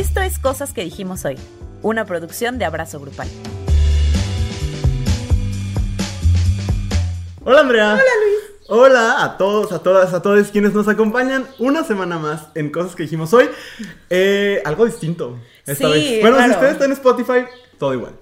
Esto es Cosas que dijimos hoy, una producción de Abrazo Grupal. Hola Andrea. Hola Luis. Hola a todos, a todas, a todos quienes nos acompañan una semana más en Cosas que dijimos hoy. Eh, algo distinto esta Sí, vez. Bueno, si ustedes están en Spotify, todo igual.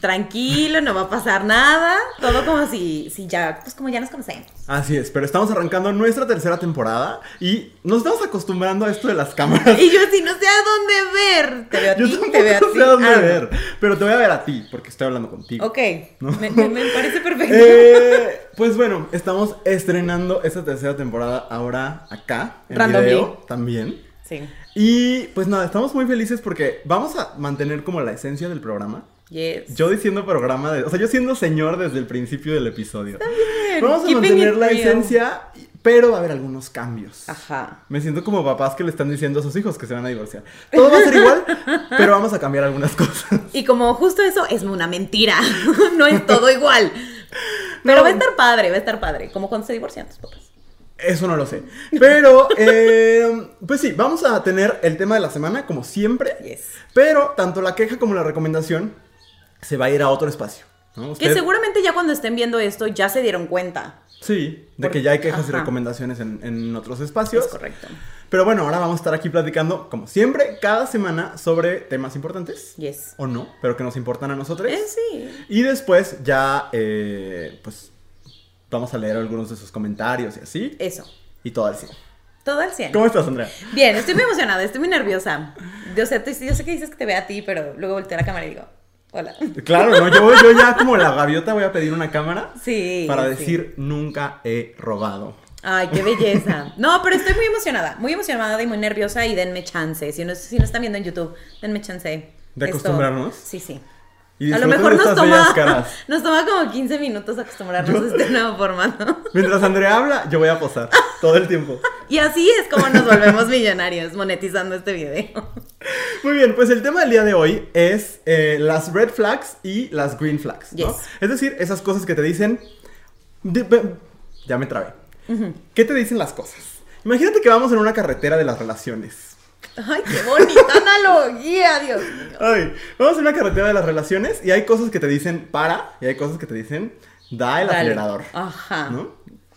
Tranquilo, no va a pasar nada. Todo como si, si ya, pues como ya nos conocemos. Así es, pero estamos arrancando nuestra tercera temporada y nos estamos acostumbrando a esto de las cámaras. Y yo así no sé a dónde ver. Te veo a Yo ti, te veo a ti. sé a dónde Ah, no. ver, pero te voy a ver a ti porque estoy hablando contigo. Ok, me, me- me parece perfecto. Eh, pues bueno, estamos estrenando esta tercera temporada ahora acá en video también. Sí. Y pues nada, estamos muy felices porque vamos a mantener como la esencia del programa. Yes. Yo diciendo programa, de, o sea, yo siendo señor desde el principio del episodio. bien, Vamos a keeping mantener la real. esencia, pero va a haber algunos cambios. Ajá. Me siento como papás que le están diciendo a sus hijos que se van a divorciar. Todo va a ser igual, pero vamos a cambiar algunas cosas. Y como justo eso es una mentira. no es todo igual. Pero No. va a estar padre, va a estar padre. Como cuando se divorcian tus papás. Eso no lo sé. Pero, eh, pues sí, vamos a tener el tema de la semana, como siempre. Yes. Pero tanto la queja como la recomendación se va a ir a otro espacio. ¿no? Que seguramente ya cuando estén viendo esto ya se dieron cuenta. Sí, de Por- que ya hay quejas y recomendaciones en, en otros espacios. Es correcto. Pero bueno, ahora vamos a estar aquí platicando, como siempre, cada semana sobre temas importantes. Yes. O no, pero que nos importan a nosotros. Eh, sí. Y después ya, eh, pues, vamos a leer algunos de sus comentarios y así. Eso. Y todo al 100. Todo al 100. ¿Cómo estás, Andrea? Bien, estoy muy emocionada, estoy muy nerviosa. Yo sé, tú- yo sé que dices que te vea a ti, pero luego volteo a la cámara y digo, hola. Claro, no, yo, yo ya como la gaviota voy a pedir una cámara Sí. para sí. decir nunca he robado. Ay, qué belleza. No, pero estoy muy emocionada, muy emocionada y muy nerviosa y denme chance. Si no, si no están viendo en YouTube, denme chance. ¿De Esto- acostumbrarnos? Sí, sí. Y A lo mejor nos toma, nos toma como 15 minutos acostumbrarnos Yo- a este nuevo formato. Mientras Andrea habla, yo voy a posar todo el tiempo. Y así es como nos volvemos millonarios monetizando este video. Muy bien, pues el tema del día de hoy es eh, las red flags y las green flags, ¿no? Yes. Es decir, esas cosas que te dicen... ya me trabé. ¿Qué te dicen las cosas? Imagínate que vamos en una carretera de las relaciones. Ay, qué bonita analogía, Dios mío. Ay, vamos en una carretera de las relaciones y hay cosas que te dicen para y hay cosas que te dicen da el Dale. acelerador. Ajá. ¿no?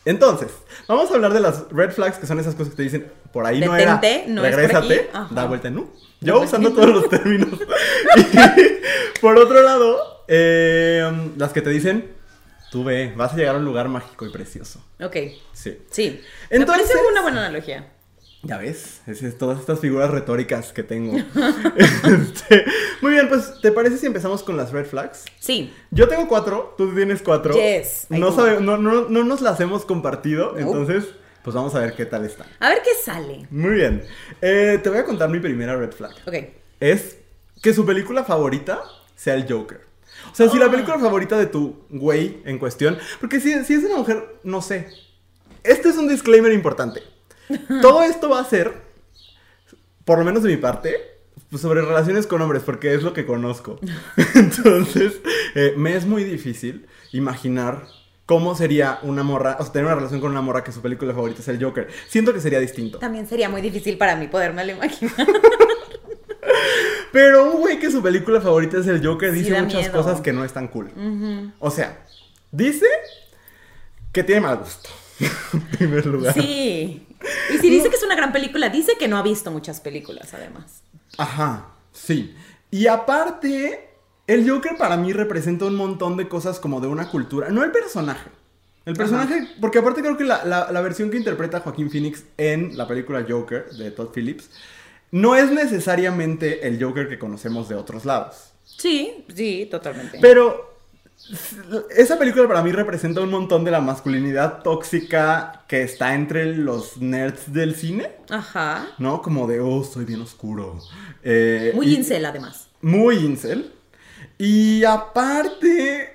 Entonces, vamos a hablar de las red flags, que son esas cosas que te dicen, por ahí no era, Detente, no es por regrésate, aquí. Ajá. da vuelta en U. Yo vuelta usando todos los términos. Y, por otro lado, eh, las que te dicen, tú ve, vas a llegar a un lugar mágico y precioso. Ok, Sí. sí. Entonces- parece una buena analogía. Ya ves, es, es todas estas figuras retóricas que tengo. Este, muy bien, pues, ¿te parece si empezamos con las red flags? Sí. Yo tengo cuatro, tú tienes cuatro. Yes, no, sabe- no, no, no nos las hemos compartido, No. entonces, pues vamos a ver qué tal están. A ver qué sale. Muy bien. Eh, te voy a contar mi primera red flag. Ok. Es que su película favorita sea el Joker. O sea, si la Ah. película favorita de tu güey en cuestión. Porque si, si es una mujer, no sé. Este es un disclaimer importante. Todo esto va a ser, por lo menos de mi parte, sobre relaciones con hombres, porque es lo que conozco. Entonces, eh, me es muy difícil imaginar cómo sería una morra, o sea, tener una relación con una morra que su película favorita es el Joker. Siento que sería distinto. También sería muy difícil para mí podérmelo imaginar. Pero un güey que su película favorita es el Joker Sí, dice muchas miedo. cosas que no están cool. O sea, dice que tiene mal gusto. en primer lugar. Sí. Y si dice que es una gran película, dice que no ha visto muchas películas, además. Ajá, sí. Y aparte, el Joker para mí representa un montón de cosas como de una cultura. No el personaje. El personaje, porque aparte creo que la, la- la versión que interpreta Joaquín Phoenix en la película Joker de Todd Phillips no es necesariamente el Joker que conocemos de otros lados. Sí, sí, totalmente. Pero esa película para mí representa un montón de la masculinidad tóxica que está entre los nerds del cine, Ajá. ¿no? Como de, oh, soy bien oscuro. Eh, Muy y- incel, además. Muy incel. Y aparte,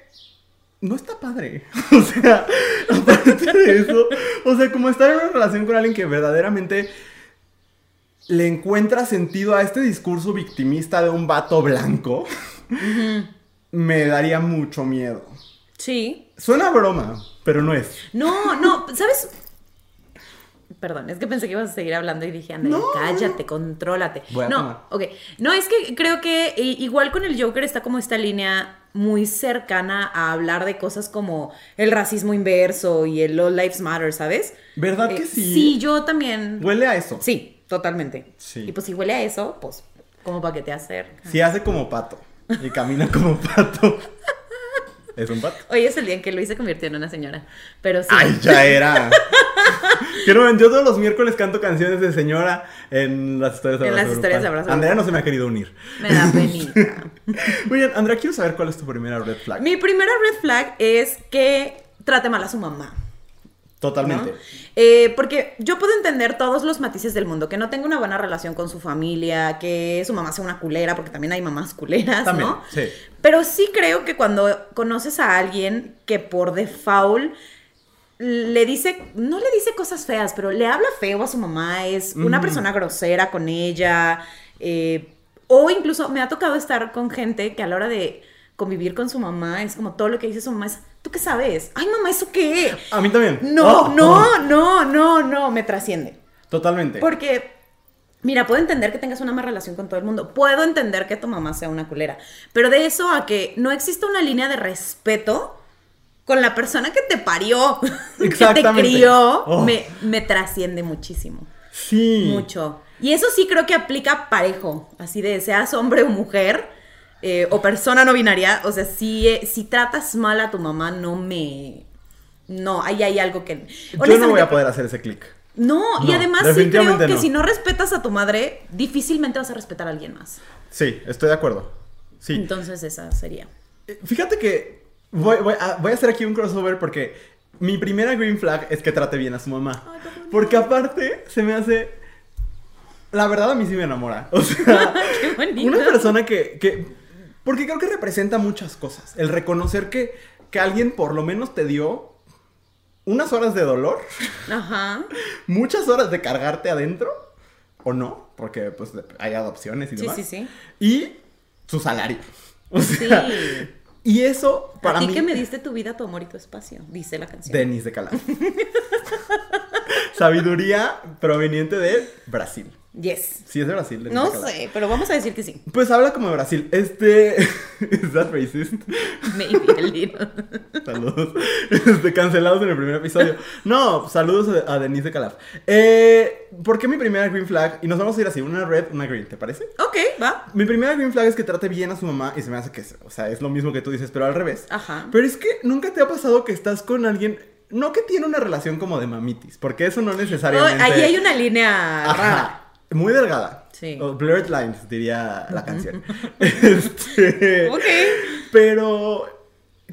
no está padre. O sea, aparte de eso, o sea, como estar en una relación con alguien que verdaderamente le encuentra sentido a este discurso victimista de un vato blanco, me daría mucho miedo. Sí. Suena a broma, pero no es. No, no, ¿sabes? Perdón, es que pensé que ibas a seguir hablando y dije, Andrea, No. cállate, contrólate. Voy a no, tomar. ok. No, es que creo que igual con el Joker está como esta línea muy cercana a hablar de cosas como el racismo inverso y el All Lives Matter, ¿sabes? ¿Verdad que Eh, sí? Sí, yo también. Huele a eso. Sí, totalmente. Sí. Y pues si huele a eso, pues, como para que te acercas. Si hace como pato y camina como pato. Es un pato. Hoy es el día en que Luis se convirtió en una señora. Pero sí. Ay, ya era. Ven, yo todos los miércoles canto canciones de señora en las historias de En Abrazo las historias de. Abrazo Andrea no se me ha querido unir. Me da penita. Muy bien, Andrea, quiero saber cuál es tu primera red flag. Mi primera red flag es que trate mal a su mamá. Totalmente. ¿no? Eh, porque yo puedo entender todos los matices del mundo, que no tenga una buena relación con su familia, que su mamá sea una culera, porque también hay mamás culeras, También, ¿no? sí. Pero sí creo que cuando conoces a alguien que por default le dice, no le dice cosas feas, pero le habla feo a su mamá, es una persona grosera con ella, eh, o incluso me ha tocado estar con gente que a la hora de convivir con su mamá es como todo lo que dice su mamá es, ¿tú qué sabes? Ay, mamá, ¿eso qué? A mí también. No, Oh, no, oh. no, no, no, me trasciende. Totalmente. Porque, mira, puedo entender que tengas una mala relación con todo el mundo. Puedo entender que tu mamá sea una culera. Pero de eso a que no exista una línea de respeto con la persona que te parió, que te crió, Oh. me, me trasciende muchísimo. Sí. Mucho. Y eso sí creo que aplica parejo. Así de seas hombre o mujer. Eh, o persona no binaria, o sea, si, eh, si tratas mal a tu mamá, no me... No, ahí hay algo que... Yo no voy a poder hacer ese clic. no, y además sí creo que no. si no respetas a tu madre, difícilmente vas a respetar a alguien más. Sí, estoy de acuerdo. Sí. Entonces esa sería. Eh, Fíjate que voy, voy a, voy a hacer aquí un crossover porque mi primera green flag es que trate bien a su mamá. Ay. Porque aparte se me hace... La verdad a mí sí me enamora. O sea, Qué una persona que, que... Porque creo que representa muchas cosas. El reconocer que, que alguien por lo menos te dio unas horas de dolor, Ajá. muchas horas de cargarte adentro, o no, porque pues hay adopciones y Sí, demás. sí, sí. Y su salario. O sea, Sí. y eso para a ti mí... que me diste tu vida, tu amor y tu espacio, dice la canción. Denis de Calaf. Sabiduría proveniente de Brasil. Yes. Sí, es de Brasil. No de Calaf. sé, pero vamos a decir que sí. Pues habla como de Brasil. Este. ¿Es that racist? Maybe a little. Saludos. Este, cancelados en el primer episodio. No, saludos a, Denise de Calaf. Eh, ¿Por qué mi primera green flag? Y nos vamos a ir así: una red, una green, ¿te parece? Ok, va. Mi primera green flag es que trate bien a su mamá y se me hace que, o sea, es lo mismo que tú dices, pero al revés. Ajá. Pero es que nunca te ha pasado que estás con alguien, no que tiene una relación como de mamitis, porque eso no necesariamente. ahí hay una línea Ajá, rara. Muy delgada. Sí. O blurred lines, diría la canción. Este, Ok. Pero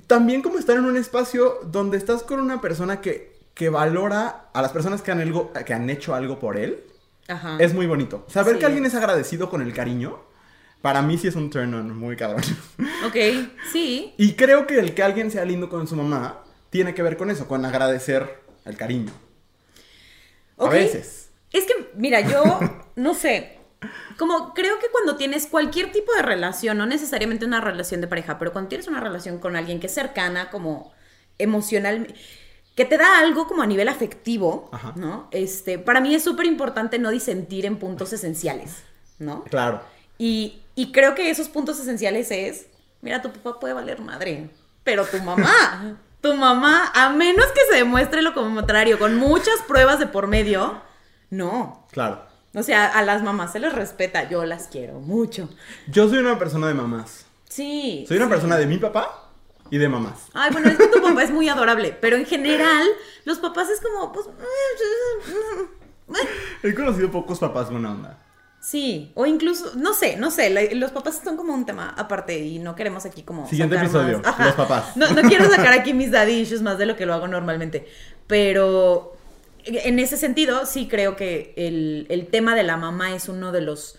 también como estar en un espacio donde estás con una persona que, que valora a las personas que han, algo, que han hecho algo por él. Ajá. Es muy bonito. Saber Sí. que alguien es agradecido con el cariño, para mí sí es un turn on muy cabrón. Ok, sí. Y creo que el que alguien sea lindo con su mamá tiene que ver con eso, con agradecer el cariño. Ok. A veces. Es que, mira, yo no sé. Como creo que cuando tienes cualquier tipo de relación, no necesariamente una relación de pareja, pero cuando tienes una relación con alguien que es cercana, como emocional, que te da algo como a nivel afectivo, Ajá. ¿no? Este, para mí es súper importante no disentir en puntos esenciales, ¿no? Claro. Y, y creo que esos puntos esenciales es, mira, tu papá puede valer madre, pero tu mamá, tu mamá, a menos que se demuestre lo contrario, con muchas pruebas de por medio, no. Claro. O sea, a las mamás se les respeta, yo las quiero mucho. Yo soy una persona de mamás. Sí. Soy una sí. persona de mi papá y de mamás. Ay, bueno, es que tu papá es muy adorable, pero en general, los papás es como, pues... He conocido pocos papás buena onda. Sí, o incluso, no sé, no sé, la- los papás son como un tema aparte y no queremos aquí como... Siguiente episodio, más- los papás. No, no quiero sacar aquí mis daddy issues más de lo que lo hago normalmente, pero en ese sentido sí creo que el, el tema de la mamá es uno de los,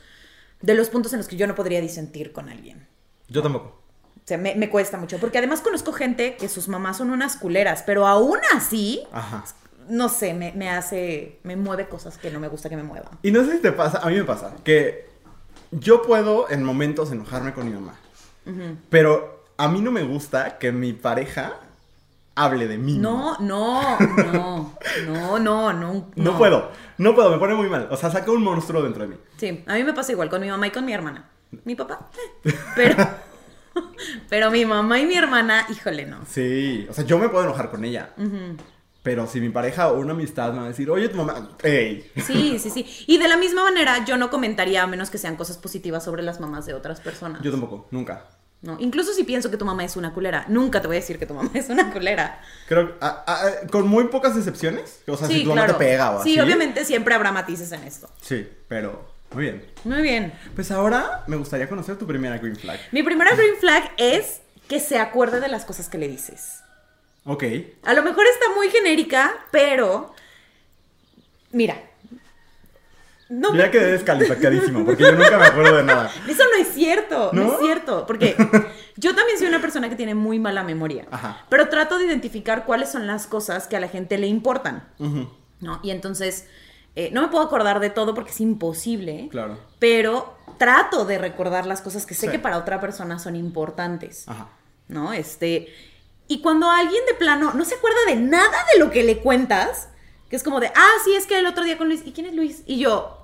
de los puntos en los que yo no podría disentir con alguien. Yo tampoco. O sea, me, me cuesta mucho, porque además conozco gente que sus mamás son unas culeras, pero aún así, Ajá. no sé, me, me hace, me mueve cosas que no me gusta que me muevan. Y no sé si te pasa, a mí me pasa, que yo puedo en momentos enojarme con mi mamá. Pero a mí no me gusta que mi pareja hable de mí. No, no, no, no, no, no. No puedo, no puedo, me pone muy mal. O sea, saca un monstruo dentro de mí. Sí, a mí me pasa igual con mi mamá y con mi hermana. Mi papá, eh, pero, pero mi mamá y mi hermana, híjole, no. Sí, o sea, yo me puedo enojar con ella. Pero si mi pareja o una amistad me va a decir, oye, tu mamá, ey. Sí, sí, sí. Y de la misma manera, yo no comentaría a menos que sean cosas positivas sobre las mamás de otras personas. Yo tampoco, nunca. No, incluso si pienso que tu mamá es una culera, nunca te voy a decir que tu mamá es una culera. Creo ah, ah, con muy pocas excepciones. O sea, si tu mamá te pega o así. Sí, obviamente siempre habrá matices en esto. Sí, pero muy bien. Muy bien. Pues ahora me gustaría conocer tu primera green flag. Mi primera green flag es que se acuerde de las cosas que le dices. Ok. A lo mejor está muy genérica, pero. Mira. No ya me... quedé descalificadísimo, porque yo nunca me acuerdo de nada. Eso no es cierto, no, es cierto. Porque yo también soy una persona que tiene muy mala memoria. Ajá. Pero trato de identificar cuáles son las cosas que a la gente le importan. ¿No? Y entonces. Eh, no me puedo acordar de todo porque es imposible. Claro. Pero trato de recordar las cosas que sé que para otra persona son importantes. Ajá. ¿No? Este. Y cuando alguien de plano no se acuerda de nada de lo que le cuentas, que es como de, ah, sí, es que el otro día con Luis, ¿y quién es Luis? Y yo,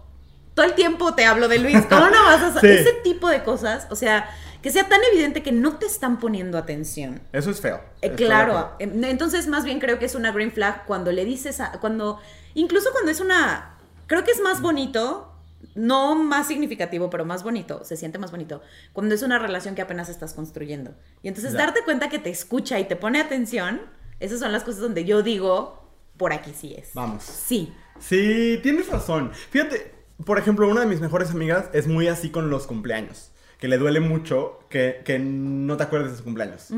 todo el tiempo te hablo de Luis, ¿cómo no vas a saber? Ese tipo de cosas, o sea, que sea tan evidente que no te están poniendo atención. Eso es feo. Eh, claro, feo. entonces más bien creo que es una green flag cuando le dices, a, cuando, incluso cuando es una, creo que es más bonito no más significativo, pero más bonito, se siente más bonito, cuando es una relación que apenas estás construyendo. Y entonces darte cuenta que te escucha y te pone atención, esas son las cosas donde yo digo, por aquí sí es. Vamos. Sí. Sí, tienes razón. Fíjate, por ejemplo, una de mis mejores amigas es muy así con los cumpleaños. Que le duele mucho que, que no te acuerdes de su cumpleaños.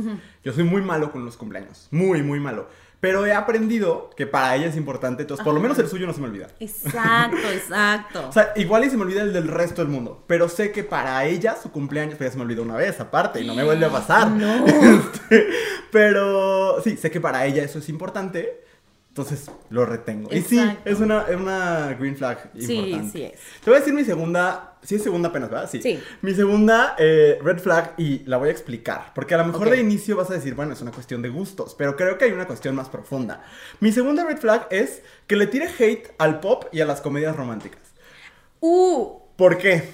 Yo soy muy malo con los cumpleaños. Muy, muy malo. Pero he aprendido que para ella es importante, entonces por lo menos el suyo no se me olvida. Exacto, exacto. o sea, igual y se me olvida el del resto del mundo, pero sé que para ella su cumpleaños, pues ya se me olvidó una vez aparte y no me vuelve a pasar. No. Este, pero sí, sé que para ella eso es importante. Entonces lo retengo. Exacto. Y sí, es una, una green flag importante. Sí, sí es. Te voy a decir mi segunda. Sí, es segunda apenas, ¿verdad? Sí. Sí. Mi segunda eh, red flag y la voy a explicar. Porque a lo mejor de inicio vas a decir, bueno, es una cuestión de gustos. Pero creo que hay una cuestión más profunda. Mi segunda red flag es que le tire hate al pop y a las comedias románticas. Uh, ¿Por qué?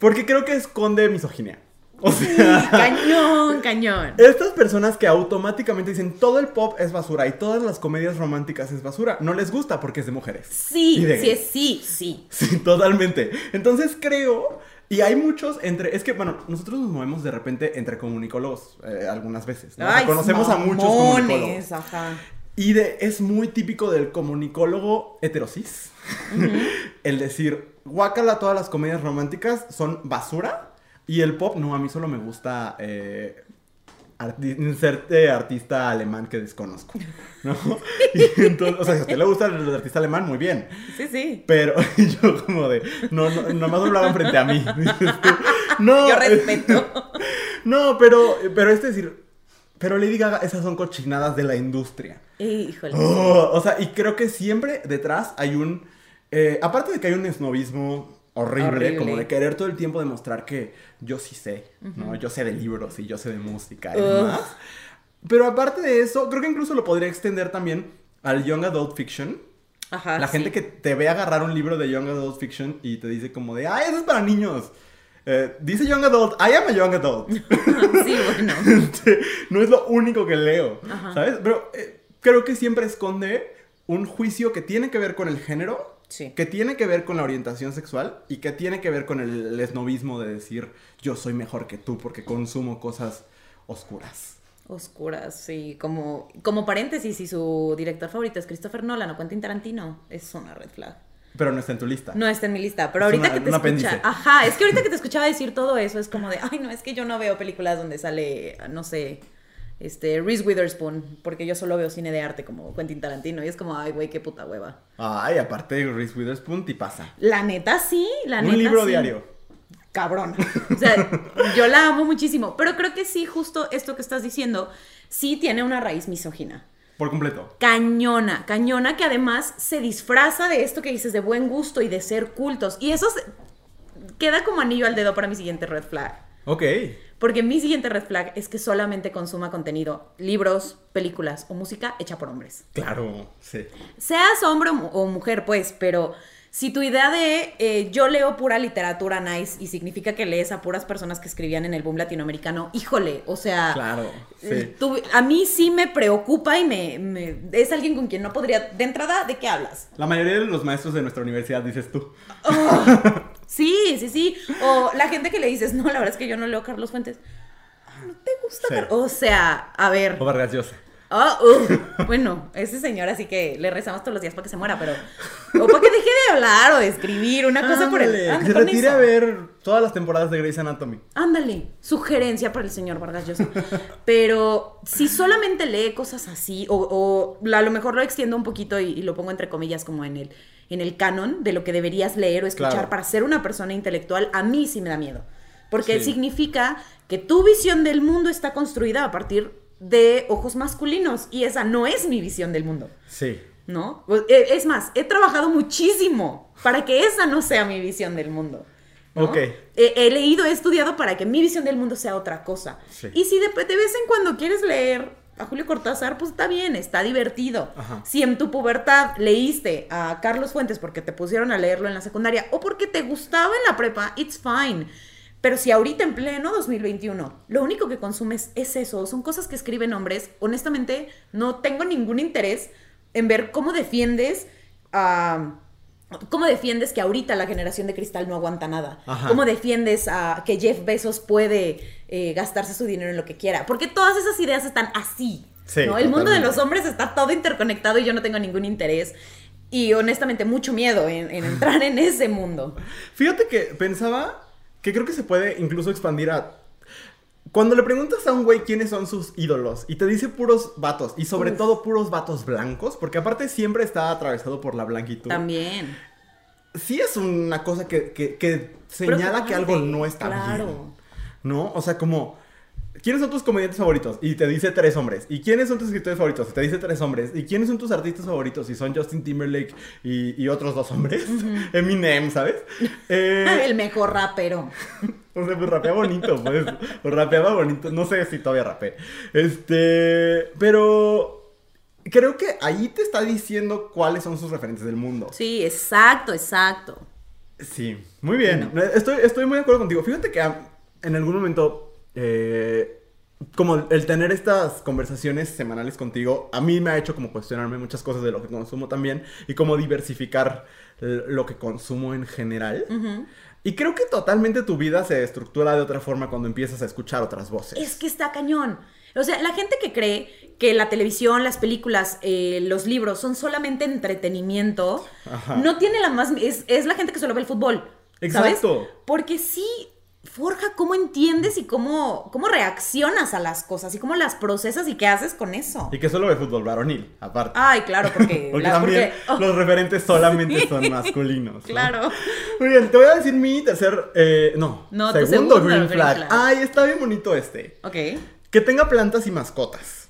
Porque creo que esconde misoginia. O sea, cañón, cañón. estas personas que automáticamente dicen todo el pop es basura y todas las comedias románticas es basura, no les gusta porque es de mujeres. Sí, de sí, sí, sí. Sí, totalmente. Entonces creo, y hay muchos entre, es que bueno, nosotros nos movemos de repente entre comunicólogos eh, algunas veces. ¿no? O sea, Ay, conocemos a muchos comunicólogos. Ajá. Y de, es muy típico del comunicólogo heterosis el decir, guácala, todas las comedias románticas son basura. Y el pop, no, a mí solo me gusta eh, arti- inserte artista alemán que desconozco, ¿no? Y entonces, o sea, si a usted le gusta el artista alemán, muy bien. Sí, sí. Pero yo como de, no, no, nomás lo hablaban frente a mí. No, Yo respeto. no, pero, pero es decir, pero Lady Gaga, esas son cochinadas de la industria. Híjole. Oh, o sea, y creo que siempre detrás hay un. eh, aparte de que hay un esnovismo horrible, Horrible. como de querer todo el tiempo demostrar que yo sí sé, ¿no? Yo sé de libros y yo sé de música y Ugh. demás. Pero aparte de eso, creo que incluso lo podría extender también al Young Adult Fiction. Ajá. La sí. gente que te ve agarrar un libro de Young Adult Fiction y te dice como de, ¡ay, eso es para niños! Eh, dice Young Adult, I am a Young Adult. Sí, bueno. Este, no es lo único que leo, Ajá. ¿sabes? Pero eh, creo que siempre esconde un juicio que tiene que ver con el género, Sí. que tiene que ver con la orientación sexual y que tiene que ver con el, el esnovismo de decir yo soy mejor que tú porque consumo cosas oscuras. Oscuras, sí. Como, como paréntesis, si su director favorito es Christopher Nolan o Quentin Tarantino, es una red flag. Pero no está en tu lista. No está en mi lista, pero Es ahorita una- que te escucha, ajá, es que ahorita que te escuchaba decir todo eso es como de, ay, no, es que yo no veo películas donde sale, no sé, este, Reese Witherspoon, porque yo solo veo cine de arte como Quentin Tarantino y es como, ay, güey, qué puta hueva. Ay, aparte de Reese Witherspoon, te pasa. La neta sí, la neta Un libro sí. diario. Cabrón. O sea, yo la amo muchísimo, pero creo que sí, justo esto que estás diciendo, sí tiene una raíz misógina. Por completo. cañona, cañona que además se disfraza de esto que dices de buen gusto y de ser cultos. Y eso se- queda como anillo al dedo para mi siguiente red flag. Ok. Porque mi siguiente red flag es que solamente consuma contenido, libros, películas o música hecha por hombres. Claro, sí. Seas hombre o mu- o mujer, pues, pero si tu idea de eh, yo leo pura literatura nice y significa que lees a puras personas que escribían en el boom latinoamericano, híjole, o sea, Claro, eh, sí. tú- a mí sí me preocupa y me, me- es alguien con quien no podría, de entrada, ¿de qué hablas? La mayoría de los maestros de nuestra universidad, dices tú. Sí, sí, sí. O la gente que le dices, no, la verdad es que yo no leo Carlos Fuentes. Ah, ¿No te gusta? Sí. Car- O sea, a ver. O Vargas Llosa. Ah, uh, bueno, ese señor así que le rezamos todos los días para que se muera, pero. O para que deje de hablar o de escribir, una cosa por el. Ándale, anda que se retire a ver todas las temporadas de Grey's Anatomy. Ándale, sugerencia para el señor Vargas Llosa. Pero si solamente lee cosas así, o, o a lo mejor lo extiendo un poquito y, y lo pongo entre comillas como en el, en el canon de lo que deberías leer o escuchar Claro. para ser una persona intelectual, a mí sí me da miedo. Porque Sí. significa que tu visión del mundo está construida a partir de ojos masculinos y esa no es mi visión del mundo. Sí. ¿no? Eh, Es más, he trabajado muchísimo para que esa no sea mi visión del mundo. ¿no? Ok. He, he leído, he estudiado para que mi visión del mundo sea otra cosa. Sí. Y si de, de vez en cuando quieres leer a Julio Cortázar, pues está bien, está divertido. Ajá. Si en tu pubertad leíste a Carlos Fuentes porque te pusieron a leerlo en la secundaria o porque te gustaba en la prepa, it's fine. Pero si ahorita en pleno 2021 lo único que consumes es eso, son cosas que escriben hombres, honestamente no tengo ningún interés en ver cómo defiendes a... ¿Cómo defiendes que ahorita la generación de cristal no aguanta nada? Ajá. ¿Cómo defiendes a que Jeff Bezos puede eh, gastarse su dinero en lo que quiera? Porque todas esas ideas están así. Sí, ¿no? El mundo de los hombres está todo interconectado y yo no tengo ningún interés. Y honestamente mucho miedo en, en entrar en ese mundo. Fíjate que pensaba que creo que se puede incluso expandir a. Cuando le preguntas a un güey quiénes son sus ídolos y te dice puros vatos y sobre Uf. todo puros vatos blancos, porque aparte siempre está atravesado por la blanquitud. También. Sí es una cosa que, que- que señala que algo no está Claro. bien. ¿No? O sea, como. ¿Quiénes son tus comediantes favoritos? Y te dice tres hombres. ¿Y quiénes son tus escritores favoritos? Y te dice tres hombres. ¿Y quiénes son tus artistas favoritos? Y son Justin Timberlake y, y otros dos hombres. Eminem, ¿sabes? Eh, El mejor rapero. o sea, pues rapea bonito, pues. Pues rapeaba bonito. No sé si todavía rapé. Este. Pero. Creo que ahí te está diciendo cuáles son sus referentes del mundo. Sí, exacto, exacto. Sí, muy bien. Estoy, estoy muy de acuerdo contigo. Fíjate que ah, en algún momento, eh, como el tener estas conversaciones semanales contigo, a mí me ha hecho como cuestionarme muchas cosas de lo que consumo también y como diversificar lo que consumo en general. Y creo que totalmente tu vida se estructura de otra forma cuando empiezas a escuchar otras voces. Es que está cañón. O sea, la gente que cree que la televisión, las películas, eh, los libros son solamente entretenimiento, Ajá. no tiene la más... Es, es la gente que solo ve el fútbol. Exacto. ¿sabes? Porque sí forja cómo entiendes y cómo, cómo reaccionas a las cosas y cómo las procesas y qué haces con eso. Y que solo ve fútbol varonil, aparte. Ay, claro, porque... Porque la- también porque- oh, los referentes solamente son masculinos. ¿no? Claro. Muy bien, te voy a decir mi tercer. eh, no, No, segundo segundo green green flag. flag. Ay, está bien bonito este. Ok. Ay, Que tenga plantas y mascotas.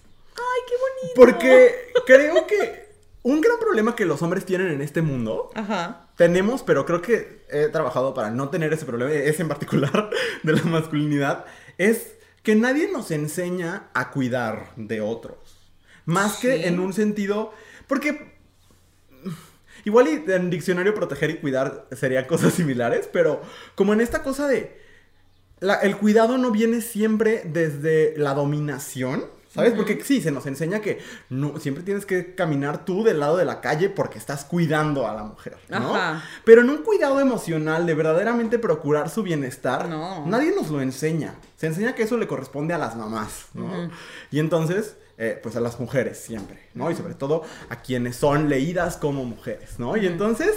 qué bonito. Porque creo que un gran problema que los hombres tienen en este mundo. Ajá. Tenemos, pero creo que he trabajado para no tener ese problema, ese en particular de la masculinidad, es que nadie nos enseña a cuidar de otros. Más Sí. que en un sentido, porque igual y en diccionario proteger y cuidar serían cosas similares, pero como en esta cosa de la- el cuidado no viene siempre desde la dominación, ¿sabes? Porque sí, se nos enseña que no, siempre tienes que caminar tú del lado de la calle porque estás cuidando a la mujer, ¿no? Ajá. Pero en un cuidado emocional de verdaderamente procurar su bienestar, No. nadie nos lo enseña. Se enseña que eso le corresponde a las mamás, ¿no? Y entonces, eh, pues a las mujeres siempre, ¿no? Y sobre todo a quienes son leídas como mujeres, ¿no? Y entonces,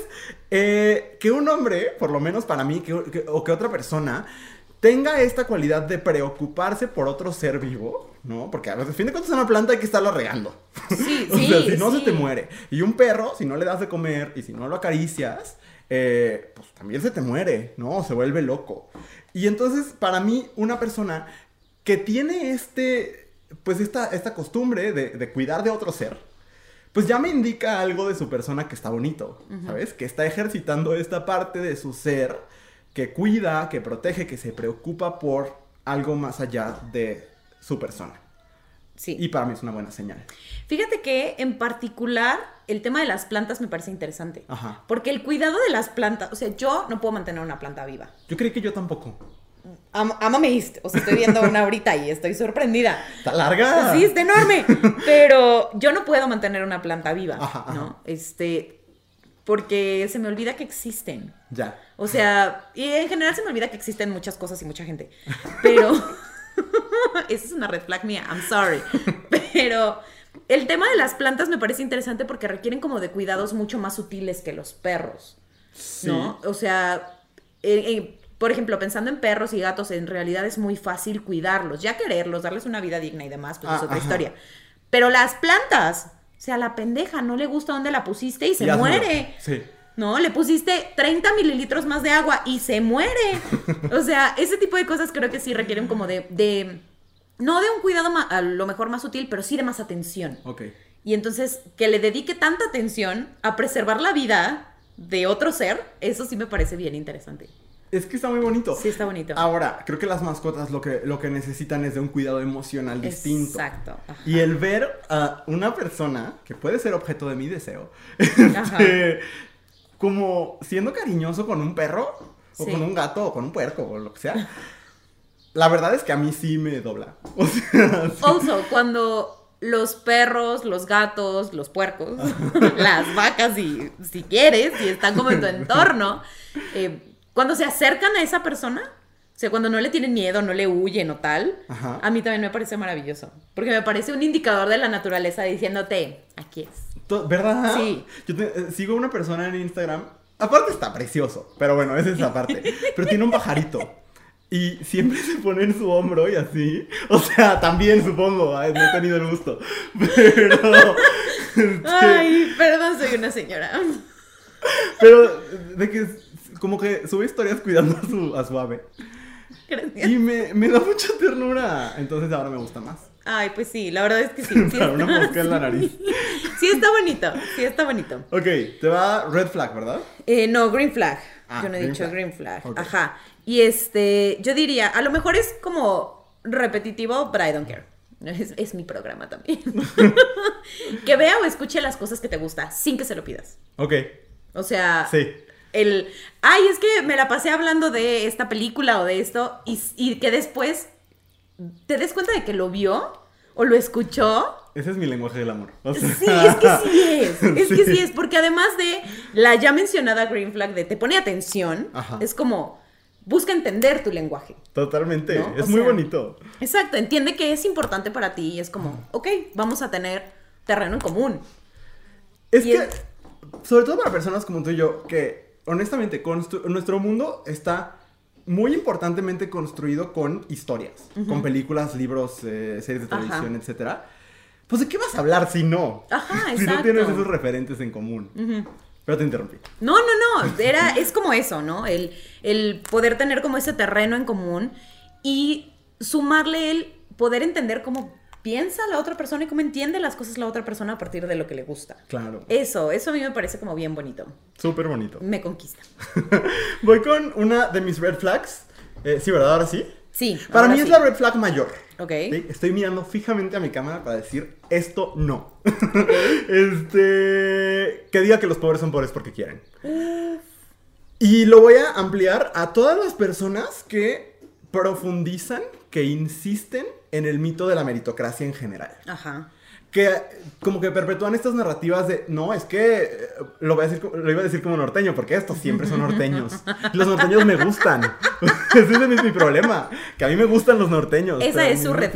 eh, que un hombre, por lo menos para mí, que- que- o que otra persona, tenga esta cualidad de preocuparse por otro ser vivo, ¿no? Porque a fin de cuentas, una planta hay que estarla regando. Sí, o sí, sea, si no se te muere. Y un perro, si no le das de comer y si no lo acaricias, eh, pues también se te muere, ¿no? Se vuelve loco. Y entonces, para mí, una persona que tiene este, pues esta, esta costumbre de, de cuidar de otro ser, pues ya me indica algo de su persona que está bonito, ¿sabes? Que está ejercitando esta parte de su ser que cuida, que protege, que se preocupa por algo más allá de su persona. Sí. Y para mí es una buena señal. Fíjate que en particular el tema de las plantas me parece interesante. Ajá. Porque el cuidado de las plantas, o sea, yo no puedo mantener una planta viva. Yo creí que yo tampoco. Am Amame East, o sea, estoy viendo una ahorita y estoy sorprendida. ¿Está larga? Sí, está enorme. Pero yo no puedo mantener una planta viva, Ajá, ajá. ¿no? Este, porque se me olvida que existen. Ya. O sea, y en general se me olvida que existen muchas cosas y mucha gente. Pero. Esa es una red flag mía, I'm sorry. Pero el tema de las plantas me parece interesante porque requieren como de cuidados mucho más sutiles que los perros. Sí. ¿No? O sea, eh, eh, por ejemplo, pensando en perros y gatos, en realidad es muy fácil cuidarlos, ya quererlos, darles una vida digna y demás, pues Ah, es otra ajá. historia. Pero las plantas, o sea, la pendeja no le gusta dónde la pusiste y se Y muere. Sí. No, le pusiste 30 mililitros más de agua y se muere. O sea, ese tipo de cosas creo que sí requieren como de, de no de un cuidado ma- a lo mejor más sutil, pero sí de más atención. Ok. Y entonces que le dedique tanta atención a preservar la vida de otro ser, eso sí me parece bien interesante. Es que está muy bonito. Sí, está bonito. Ahora, creo que las mascotas lo que, lo que necesitan es de un cuidado emocional distinto. Exacto. Y el ver a una persona que puede ser objeto de mi deseo, este, como siendo cariñoso con un perro, o Sí. con un gato, o con un puerco, o lo que sea, la verdad es que a mí sí me dobla. O sea, sí. Also, cuando los perros, los gatos, los puercos, las vacas, si, si quieres, si están como en tu entorno, eh, cuando se acercan a esa persona, o sea, cuando no le tienen miedo, no le huyen o tal, Ajá. a mí también me parece maravilloso. Porque me parece un indicador de la naturaleza diciéndote, aquí es. ¿Verdad? Sí. Yo te- eh, sigo a una persona en Instagram. Aparte está precioso, pero bueno, esa es esa parte. Pero tiene un pajarito. Y siempre se pone en su hombro y así. O sea, también supongo, ay, no he tenido el gusto. Pero. este, Ay, perdón, soy una señora. pero de que como que sube historias cuidando a su, a su ave. Gracias. Y me, me da mucha ternura. Entonces ahora me gusta más. Ay, pues sí, la verdad es que sí. sí Para una está- mosca en la nariz. Sí está bonito, sí está bonito. Ok, te va red flag, ¿verdad? Eh, no, green flag. Ah, yo no he green dicho flag. green flag. Ajá. Y este, yo diría, a lo mejor es como repetitivo, but I don't care. Es, es mi programa también. que vea o escuche las cosas que te gusta sin que se lo pidas. Ok, O sea, sí. El, ay, es que me la pasé hablando de esta película o de esto y, y que después te des cuenta de que lo vio o lo escuchó Ese es mi lenguaje del amor. O sea- Sí, es que sí es. Es que Sí. es, porque además de la ya mencionada Green Flag de te pone atención, Ajá. es como busca entender tu lenguaje. Totalmente. ¿No? Es O muy sea, bonito. Exacto, entiende que es importante para ti y es como, ok, vamos a tener terreno en común. Es Y que, sobre todo para personas como tú y yo, que honestamente, nuestro mundo está muy importantemente construido con historias, con películas, libros, eh, series de televisión, etcétera. Pues de qué vas a hablar si no? Ajá, si no tienes esos referentes en común. Pero te interrumpí. No, no, no, era, es como eso, ¿no? El, el poder tener como ese terreno en común y sumarle el poder entender cómo piensa la otra persona y cómo entiende las cosas la otra persona a partir de lo que le gusta. Claro. Eso, eso a mí me parece como bien bonito. Súper bonito. Me conquista. Voy con una de mis red flags. Eh, sí, ¿verdad? Ahora sí. Sí. Para mí es la red flag mayor. Ok. ¿sí? Estoy mirando fijamente a mi cámara para decir esto no. este. Que diga que los pobres son pobres porque quieren. Y lo voy a ampliar a todas las personas que profundizan, que insisten en el mito de la meritocracia en general. Ajá. Que como que perpetúan estas narrativas de, no, es que eh, lo, voy a decir, lo iba a decir como norteño, porque estos siempre son norteños. Los norteños me gustan. Ese es mi problema, que a mí me gustan los norteños. Esa es su red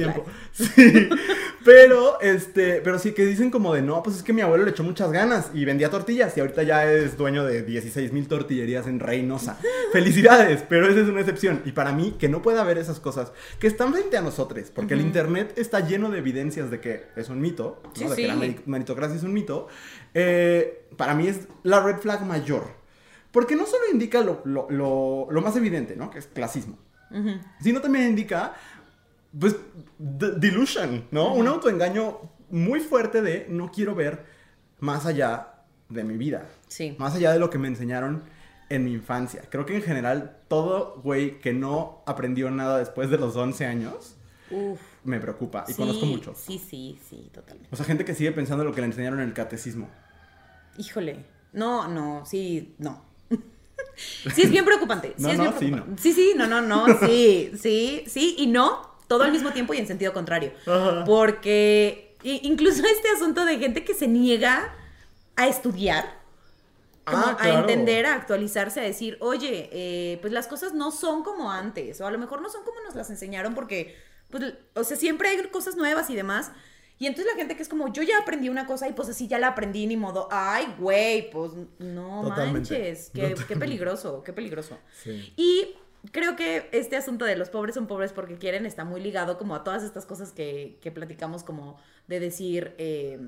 Sí, pero, este, pero sí que dicen como de, no, pues es que mi abuelo le echó muchas ganas y vendía tortillas y ahorita ya es dueño de 16 mil tortillerías en Reynosa. Felicidades, pero esa es una excepción. Y para mí, que no pueda haber esas cosas que están frente a nosotros, porque el internet está lleno de evidencias de que es un mito, ¿no? Sí, de que la meri- meritocracia es un mito, eh, para mí es la red flag mayor. Porque no solo indica lo, lo- lo- lo más evidente, ¿no? Que es clasismo. Sino también indica, pues, delusion, ¿no? Un autoengaño muy fuerte de no quiero ver más allá de mi vida. Sí. Más allá de lo que me enseñaron en mi infancia. Creo que en general todo güey que no aprendió nada después de los 11 años Uf. me preocupa y Sí, conozco muchos. Sí, sí, sí, totalmente. O sea, gente que sigue pensando lo que le enseñaron en el catecismo. Híjole. No, no, sí, no. sí, es bien preocupante. Sí, No, es no, bien sí, preocupante. Sí, sí, no, no, no, sí, sí, sí y no, todo al mismo tiempo y en sentido contrario. Ajá. Porque incluso este asunto de gente que se niega a estudiar, Ah, a entender, a actualizarse, a decir, oye, eh, pues las cosas no son como antes, o a lo mejor no son como nos las enseñaron porque, pues, o sea, siempre hay cosas nuevas y demás. Y entonces la gente que es como, yo ya aprendí una cosa y pues así ya la aprendí, ni modo, ay, güey, pues no Totalmente. manches, qué, qué peligroso, qué peligroso. Sí. Y creo que este asunto de los pobres son pobres porque quieren está muy ligado como a todas estas cosas que, que platicamos como de decir, eh,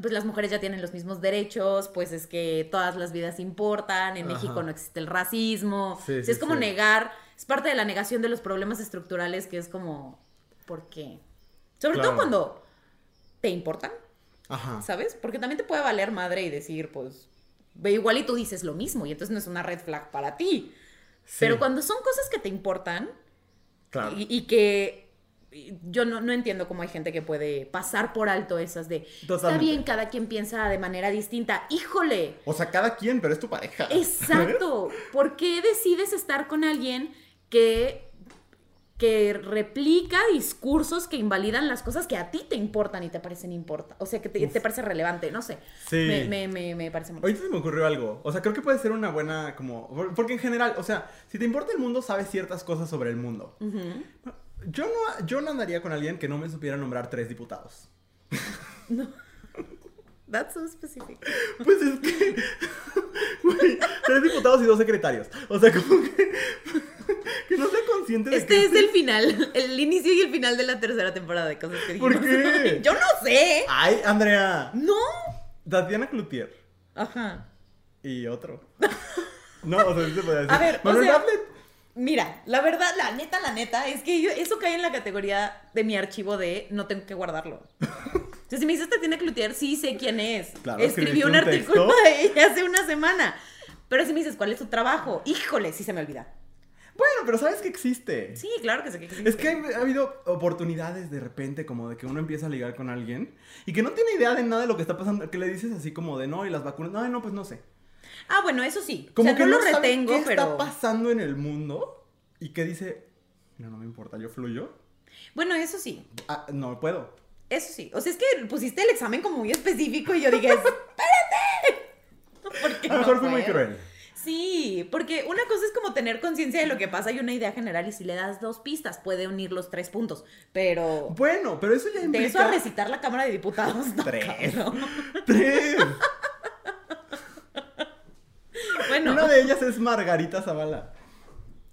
pues las mujeres ya tienen los mismos derechos, pues es que todas las vidas importan, en Ajá. México no existe el racismo, Sí, sí, es como sí. negar, es parte de la negación de los problemas estructurales que es como, ¿por qué? Sobre Claro. todo cuando te importan, Ajá. ¿sabes? Porque también te puede valer madre y decir, pues, ve igual y tú dices lo mismo y entonces no es una red flag para ti. Sí, Pero cuando son cosas que te importan Claro. y, y que yo no, no entiendo cómo hay gente que puede pasar por alto esas de, está bien, cada quien piensa de manera distinta. Híjole, O sea, cada quien, pero es tu pareja. exacto. ¿Por qué decides estar con alguien que, que replica discursos que invalidan las cosas que a ti te importan y te parecen importa? O sea, que te, te parece relevante, no sé. Sí. Me, me, me, me parece muy... Ahorita se me ocurrió algo. O sea, creo que puede ser una buena como... Porque en general, o sea, si te importa el mundo, sabes ciertas cosas sobre el mundo. Yo no, yo no andaría con alguien que no me supiera nombrar tres diputados. That's so specific. Pues es que... güey, tres diputados y dos secretarios. O sea, como que... que no sea consciente de Este que... es el final, el inicio y el final de la tercera temporada de cosas que dijimos. ¿Por qué? Yo no sé. Ay, Andrea. No. Tatiana Cloutier. Ajá. Y otro. No, o sea, sí se puede decir. A ver, o Manuel sea- Bartlett. Mira, la verdad, la neta, la neta, es que yo- eso cae en la categoría de mi archivo de no tengo que guardarlo. Sea, si me dices Tatiana Cloutier, sí sé quién es. Claro, escribiste un, artículo texto. de ella hace una semana. Pero si me dices cuál es su trabajo, híjole, sí se me olvida. Bueno, pero sabes que existe. Sí, claro que sé que existe. Es que ha habido oportunidades de repente como de que uno empieza a ligar con alguien y que no tiene idea de nada de lo que está pasando, que le dices así como de no y las vacunas, no, no, pues no sé. Ah, bueno, eso sí. Como o sea, que no, no, lo sabe retengo, qué pero. está pasando en el mundo y que dice, no, no me importa, yo fluyo. Bueno, eso sí. Ah, no puedo. Eso sí. O sea, es que pusiste el examen como muy específico y yo dije, ¡espérate! Porque A lo no mejor fui muy cruel. Sí, porque una cosa es como tener conciencia de lo que pasa y una idea general y si le das dos pistas puede unir los tres puntos, pero Bueno, pero eso ya de implica... eso a recitar la Cámara de Diputados, no, Tres. cabrón. ¡Tres! Bueno, Una de ellas es Margarita Zavala.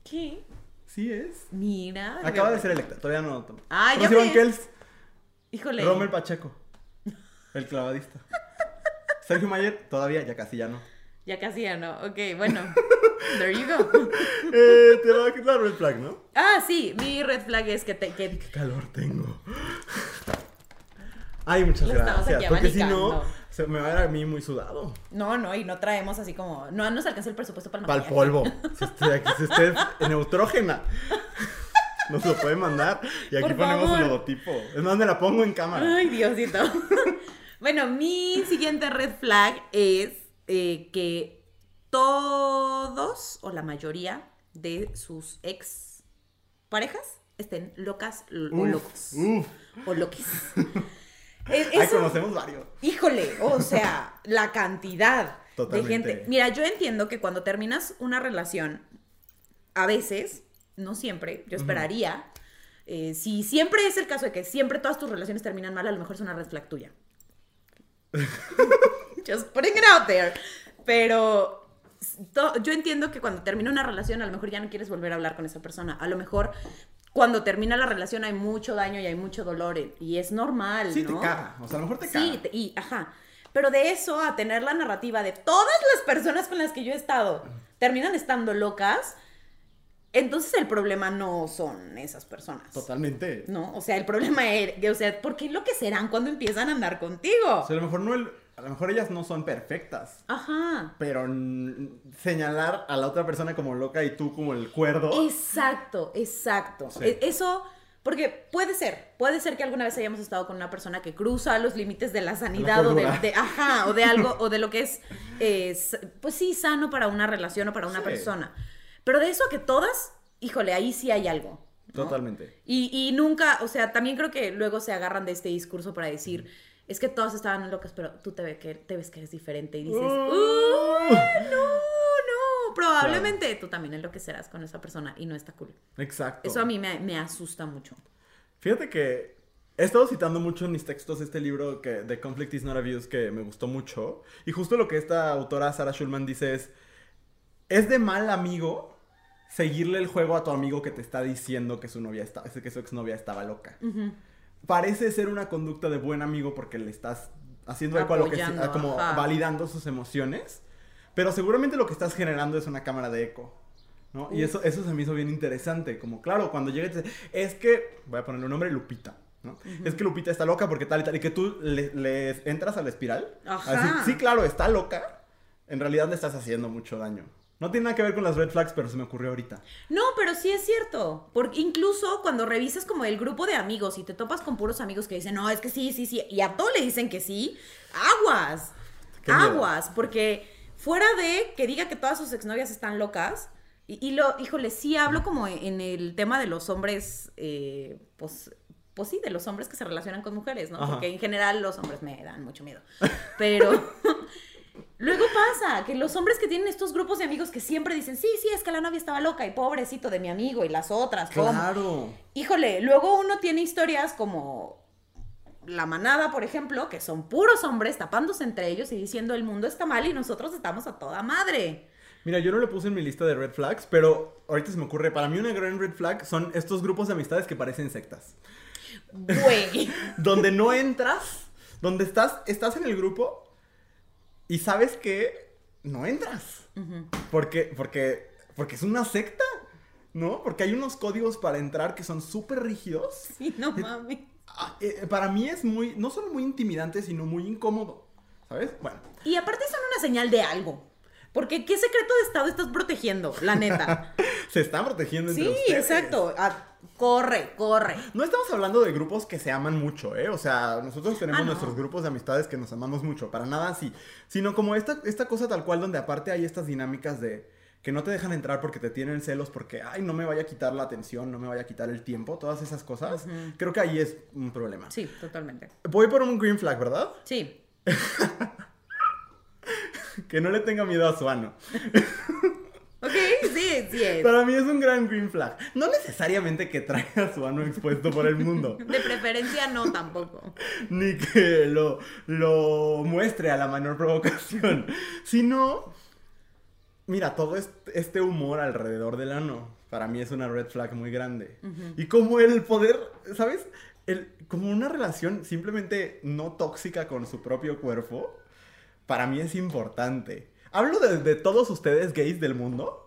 ¿qué? Sí es. Mira. Acaba de ser electa, todavía no. Ah, ya Rocío ves. Híjole. Rommel Pacheco, el clavadista. Sergio Mayer, todavía, ya casi ya no. Ya casi ya no. Ok, bueno. There you go. Eh, te va a quitar red flag, ¿no? Ah, sí, mi red flag es que, te, que Qué calor tengo. Ay, muchas Lo gracias. Porque si no, se me va a ver a mí muy sudado. No, no, y no traemos así como. No nos alcanza el presupuesto para el Para el polvo. Si usted, si usted es neutrógena, nos lo puede mandar. Y aquí Por ponemos favor. el logotipo. Es más, me la pongo en cámara. Ay, Diosito. bueno, mi siguiente red flag es eh, que todos o la mayoría de sus ex parejas estén locas o locos. uf. O loques. Eh, Ay, eso- conocemos varios. Híjole, o sea, la cantidad Totalmente. de gente. Mira, yo entiendo que cuando terminas una relación, a veces, no siempre, yo esperaría, eh, si siempre es el caso de que siempre todas tus relaciones terminan mal, a lo mejor es una red flag tuya. Just putting it out there. Pero yo entiendo que cuando termina una relación, a lo mejor ya no quieres volver a hablar con esa persona. A lo mejor cuando termina la relación hay mucho daño y hay mucho dolor eh, y es normal, Sí, ¿no? te caga. O sea, a lo mejor te Sí, caga. te- y ajá. Pero de eso a tener la narrativa de todas las personas con las que yo he estado terminan estando locas, entonces el problema no son esas personas. Totalmente. No, o sea, el problema es, o sea, ¿por qué lo que serán cuando empiezan a andar contigo? O sea, a lo mejor no el. a lo mejor ellas no son perfectas. Ajá. Pero señalar a la otra persona como loca y tú como el cuerdo. Exacto, exacto. Sí. E- Eso, porque puede ser, puede ser que alguna vez hayamos estado con una persona que cruza los límites de la sanidad o de, ajá, o de algo, o de lo que es, eh, pues sí, sano para una relación o para una Sí. persona. Pero de eso a que todas, híjole, ahí sí hay algo. ¿no? Totalmente. Y, y nunca, o sea, también creo que luego se agarran de este discurso para decir, es que todas estaban locas, pero tú te, ve que, te ves que eres diferente y dices, Uh. "Uy, no, no, probablemente tú también enloquecerás con esa persona y no está cool. Exacto. Eso a mí me, me asusta mucho. Fíjate que he estado citando mucho en mis textos este libro que The Conflict is Not Abuse que me gustó mucho. Y justo lo que esta autora Sarah Schulman dice es, es de mal amigo seguirle el juego a tu amigo que te está diciendo que su novia está, que su exnovia estaba loca. Parece ser una conducta de buen amigo porque le estás haciendo eco a lo que a como ajá. validando sus emociones, pero seguramente lo que estás generando es una cámara de eco. ¿no? Y eso, eso se me hizo bien interesante. Como, claro, cuando llega y te dice, es que, voy a ponerle un nombre, Lupita. ¿no? Es que Lupita está loca porque tal y tal. Y que tú le, le entras a la espiral. a Ajá. decir, sí, claro, está loca. En realidad le estás haciendo mucho daño. No tiene nada que ver con las red flags, pero se me ocurrió ahorita. No, pero sí es cierto. Porque incluso cuando revisas como el grupo de amigos y te topas con puros amigos que dicen, no, es que sí, sí, sí, y a todos le dicen que sí, aguas. Qué miedo. aguas. Porque fuera de que diga que todas sus exnovias están locas, y, y lo, híjole, sí hablo como en el tema de los hombres, eh, pues. Pues sí, de los hombres que se relacionan con mujeres, ¿no? Ajá. Porque en general los hombres me dan mucho miedo. Pero Luego pasa que los hombres que tienen estos grupos de amigos que siempre dicen, sí, sí, es que la novia estaba loca y pobrecito de mi amigo y las otras, ¿cómo? Claro. Híjole, luego uno tiene historias como la manada, por ejemplo, que son puros hombres tapándose entre ellos y diciendo el mundo está mal y nosotros estamos a toda madre. Mira, yo no lo puse en mi lista de red flags, pero ahorita se me ocurre, para mí una gran red flag son estos grupos de amistades que parecen sectas. Güey. donde no entras, donde estás, estás en el grupo y sabes que no entras. Porque, porque, porque es una secta, ¿no? Porque hay unos códigos para entrar que son súper rígidos. Sí, no mames. Ah, eh, para mí es muy, no solo muy intimidante, sino muy incómodo, ¿sabes? Bueno, Y aparte son una señal de algo. Porque ¿qué secreto de Estado estás protegiendo? La neta. se están protegiendo entre Sí, ustedes. exacto. Ah, corre, corre. No estamos hablando de grupos que se aman mucho, ¿eh? O sea, nosotros tenemos Ah, no. nuestros grupos de amistades que nos amamos mucho, para nada así. Sino como esta, esta cosa tal cual donde aparte hay estas dinámicas de que no te dejan entrar porque te tienen celos, porque, ay, no me vaya a quitar la atención, no me vaya a quitar el tiempo, todas esas cosas. Creo que ahí es un problema. Sí, totalmente. Voy por un green flag, ¿verdad? Sí. Que no le tenga miedo a su ano. Ok, sí, sí es. Para mí es un gran green flag. No necesariamente que traiga su ano expuesto por el mundo. De preferencia no tampoco. ni que lo, lo muestre a la menor provocación, sino, mira, todo este, humor alrededor del ano, para mí es una red flag muy grande. Y como el poder, ¿sabes? El, como una relación simplemente no tóxica con su propio cuerpo, para mí es importante. Hablo de, de todos ustedes gays del mundo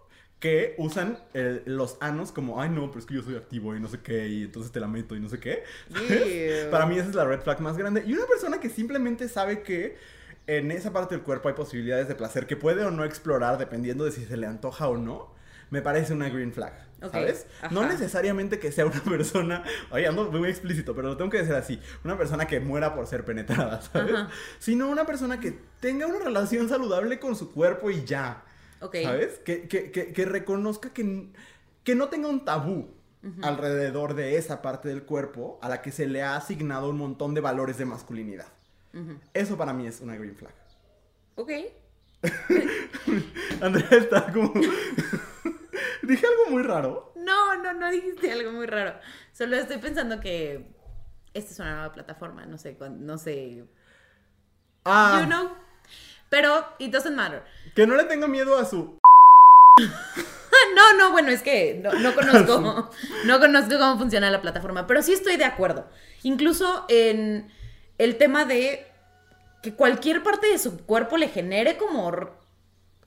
que usan el- los anos como, ay no, pero es que yo soy activo y no sé qué, y entonces te la meto y no sé qué. Para mí esa es la red flag más grande. Y una persona que simplemente sabe que en esa parte del cuerpo hay posibilidades de placer que puede o no explorar dependiendo de si se le antoja o no, me parece una green flag. Ok, ¿Sabes? No ajá. necesariamente que sea una persona, oye, ando muy explícito, pero lo tengo que decir así, una persona que muera por ser penetrada, ¿sabes? Ajá. Sino una persona que tenga una relación saludable con su cuerpo y ya. Ok. ¿Sabes? Que, que, que, que reconozca que, que no tenga un tabú alrededor de esa parte del cuerpo a la que se le ha asignado un montón de valores de masculinidad. Eso para mí es una green flag. Ok. Andrea está como... Dije algo muy raro. No, no, no dijiste algo muy raro. Solo estoy pensando que esta es una nueva plataforma. No sé, no sé. Ah, You know. Pero it doesn't matter. que no le tenga miedo a su... No, no, bueno, es que no, no conozco, no conozco cómo funciona la plataforma, pero sí estoy de acuerdo. Incluso en el tema de que cualquier parte de su cuerpo le genere como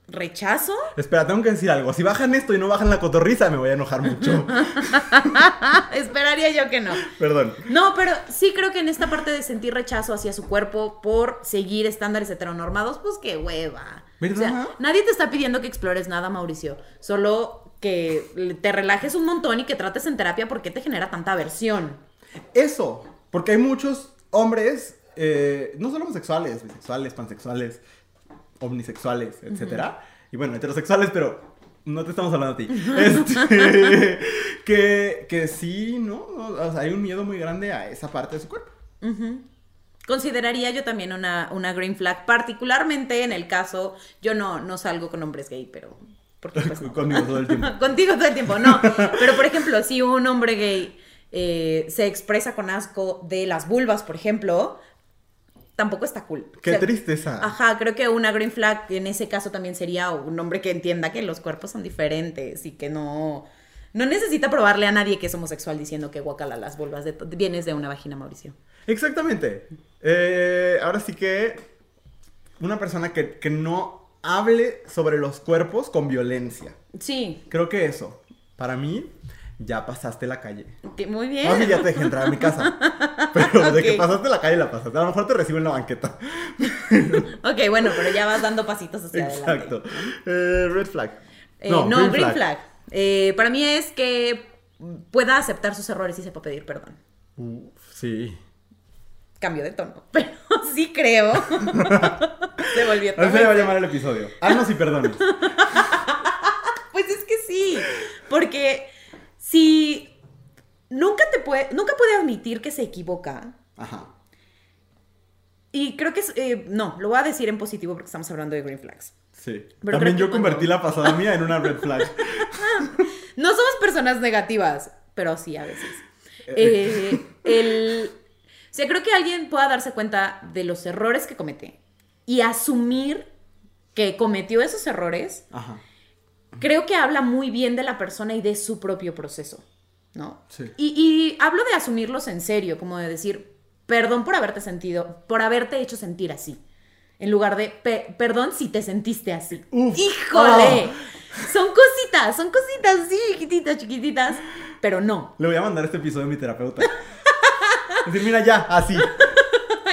rechazo. Espera, tengo que decir algo. Si bajan esto y no bajan la cotorriza, me voy a enojar mucho. Esperaría yo que no. Perdón. No, pero sí creo que en esta parte de sentir rechazo hacia su cuerpo por seguir estándares heteronormados, pues qué hueva. ¿Verdad? O sea, nadie te está pidiendo que explores nada, Mauricio. Solo que te relajes un montón y que trates en terapia porque te genera tanta aversión. Eso, porque hay muchos hombres, eh, no solo homosexuales, bisexuales, pansexuales, omnisexuales, etcétera. Y bueno, heterosexuales, pero no te estamos hablando a ti. Este, que, que sí, ¿no? O sea, hay un miedo muy grande a esa parte de su cuerpo. Consideraría yo también una, una green flag, particularmente en el caso, yo no, no salgo con hombres gay, pero... Porque, pues, no. Conmigo todo el tiempo. Contigo todo el tiempo, no. Pero por ejemplo, si un hombre gay eh, se expresa con asco de las vulvas, por ejemplo, tampoco está cool. Qué O sea, tristeza. Ajá, creo que una green flag en ese caso también sería un hombre que entienda que los cuerpos son diferentes y que no, no necesita probarle a nadie que es homosexual diciendo que guacala las vulvas de vienes de una vagina, Mauricio. Exactamente. Eh, ahora sí que una persona que, que no hable sobre los cuerpos con violencia. Sí, Creo que eso, para mí, ya pasaste la calle. que muy bien. Si ya te dejé entrar a mi casa. Pero de que pasaste la calle la pasaste. A lo mejor te recibo en la banqueta. Ok, bueno, pero ya vas dando pasitos hacia adelante. Exacto. Eh, red flag. Eh, no, green, flag. Eh, para mí es que pueda aceptar sus errores y sepa pedir perdón. Uf, sí. Cambio de tono, pero sí creo. Se volvió Así se va a llamar el episodio. Haznos y perdones. Pues es que sí, porque si nunca te puede, nunca puede admitir que se equivoca. Ajá. Y creo que es, eh, no, lo voy a decir en positivo porque estamos hablando de green flags. Sí. Pero También yo cuando- convertí la pasada mía en una red flag. No somos personas negativas, pero sí a veces. Eh, el, o sea, creo que alguien pueda darse cuenta de los errores que comete y asumir que cometió esos errores, Ajá. Creo que habla muy bien de la persona y de su propio proceso, ¿no? Sí. Y, y hablo de asumirlos en serio, como de decir, perdón por haberte sentido, por haberte hecho sentir así. En lugar de, "Pe- perdón si te sentiste así. Uf. ¡Híjole! Ah. Son cositas, son cositas, sí, chiquititas, chiquititas, pero no. Le voy a mandar este episodio a mi terapeuta. Decir, mira ya, así.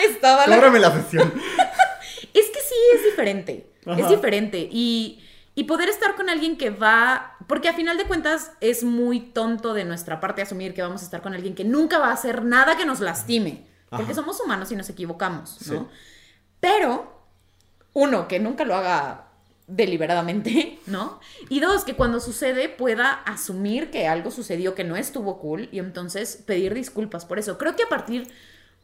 Es toda la- la sesión. Es que sí es diferente. Ajá. Es diferente. Y, y poder estar con alguien que va. Porque a final de cuentas es muy tonto de nuestra parte asumir que vamos a estar con alguien que nunca va a hacer nada que nos lastime. Porque Ajá. somos humanos y nos equivocamos, ¿no? Sí. Pero, uno, que nunca lo haga deliberadamente, ¿no? Y dos, que cuando sucede pueda asumir que algo sucedió que no estuvo cool y entonces pedir disculpas por eso. Creo que a partir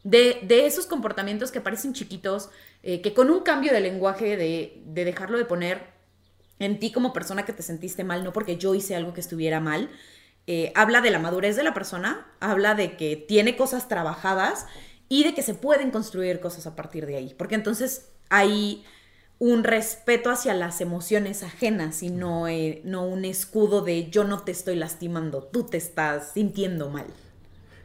de, de esos comportamientos que parecen chiquitos, eh, que con un cambio de lenguaje, de, de dejarlo de poner en ti como persona que te sentiste mal, no porque yo hice algo que estuviera mal, eh, habla de la madurez de la persona, habla de que tiene cosas trabajadas y de que se pueden construir cosas a partir de ahí. Porque entonces hay un respeto hacia las emociones ajenas y no, eh, no un escudo de yo no te estoy lastimando, tú te estás sintiendo mal.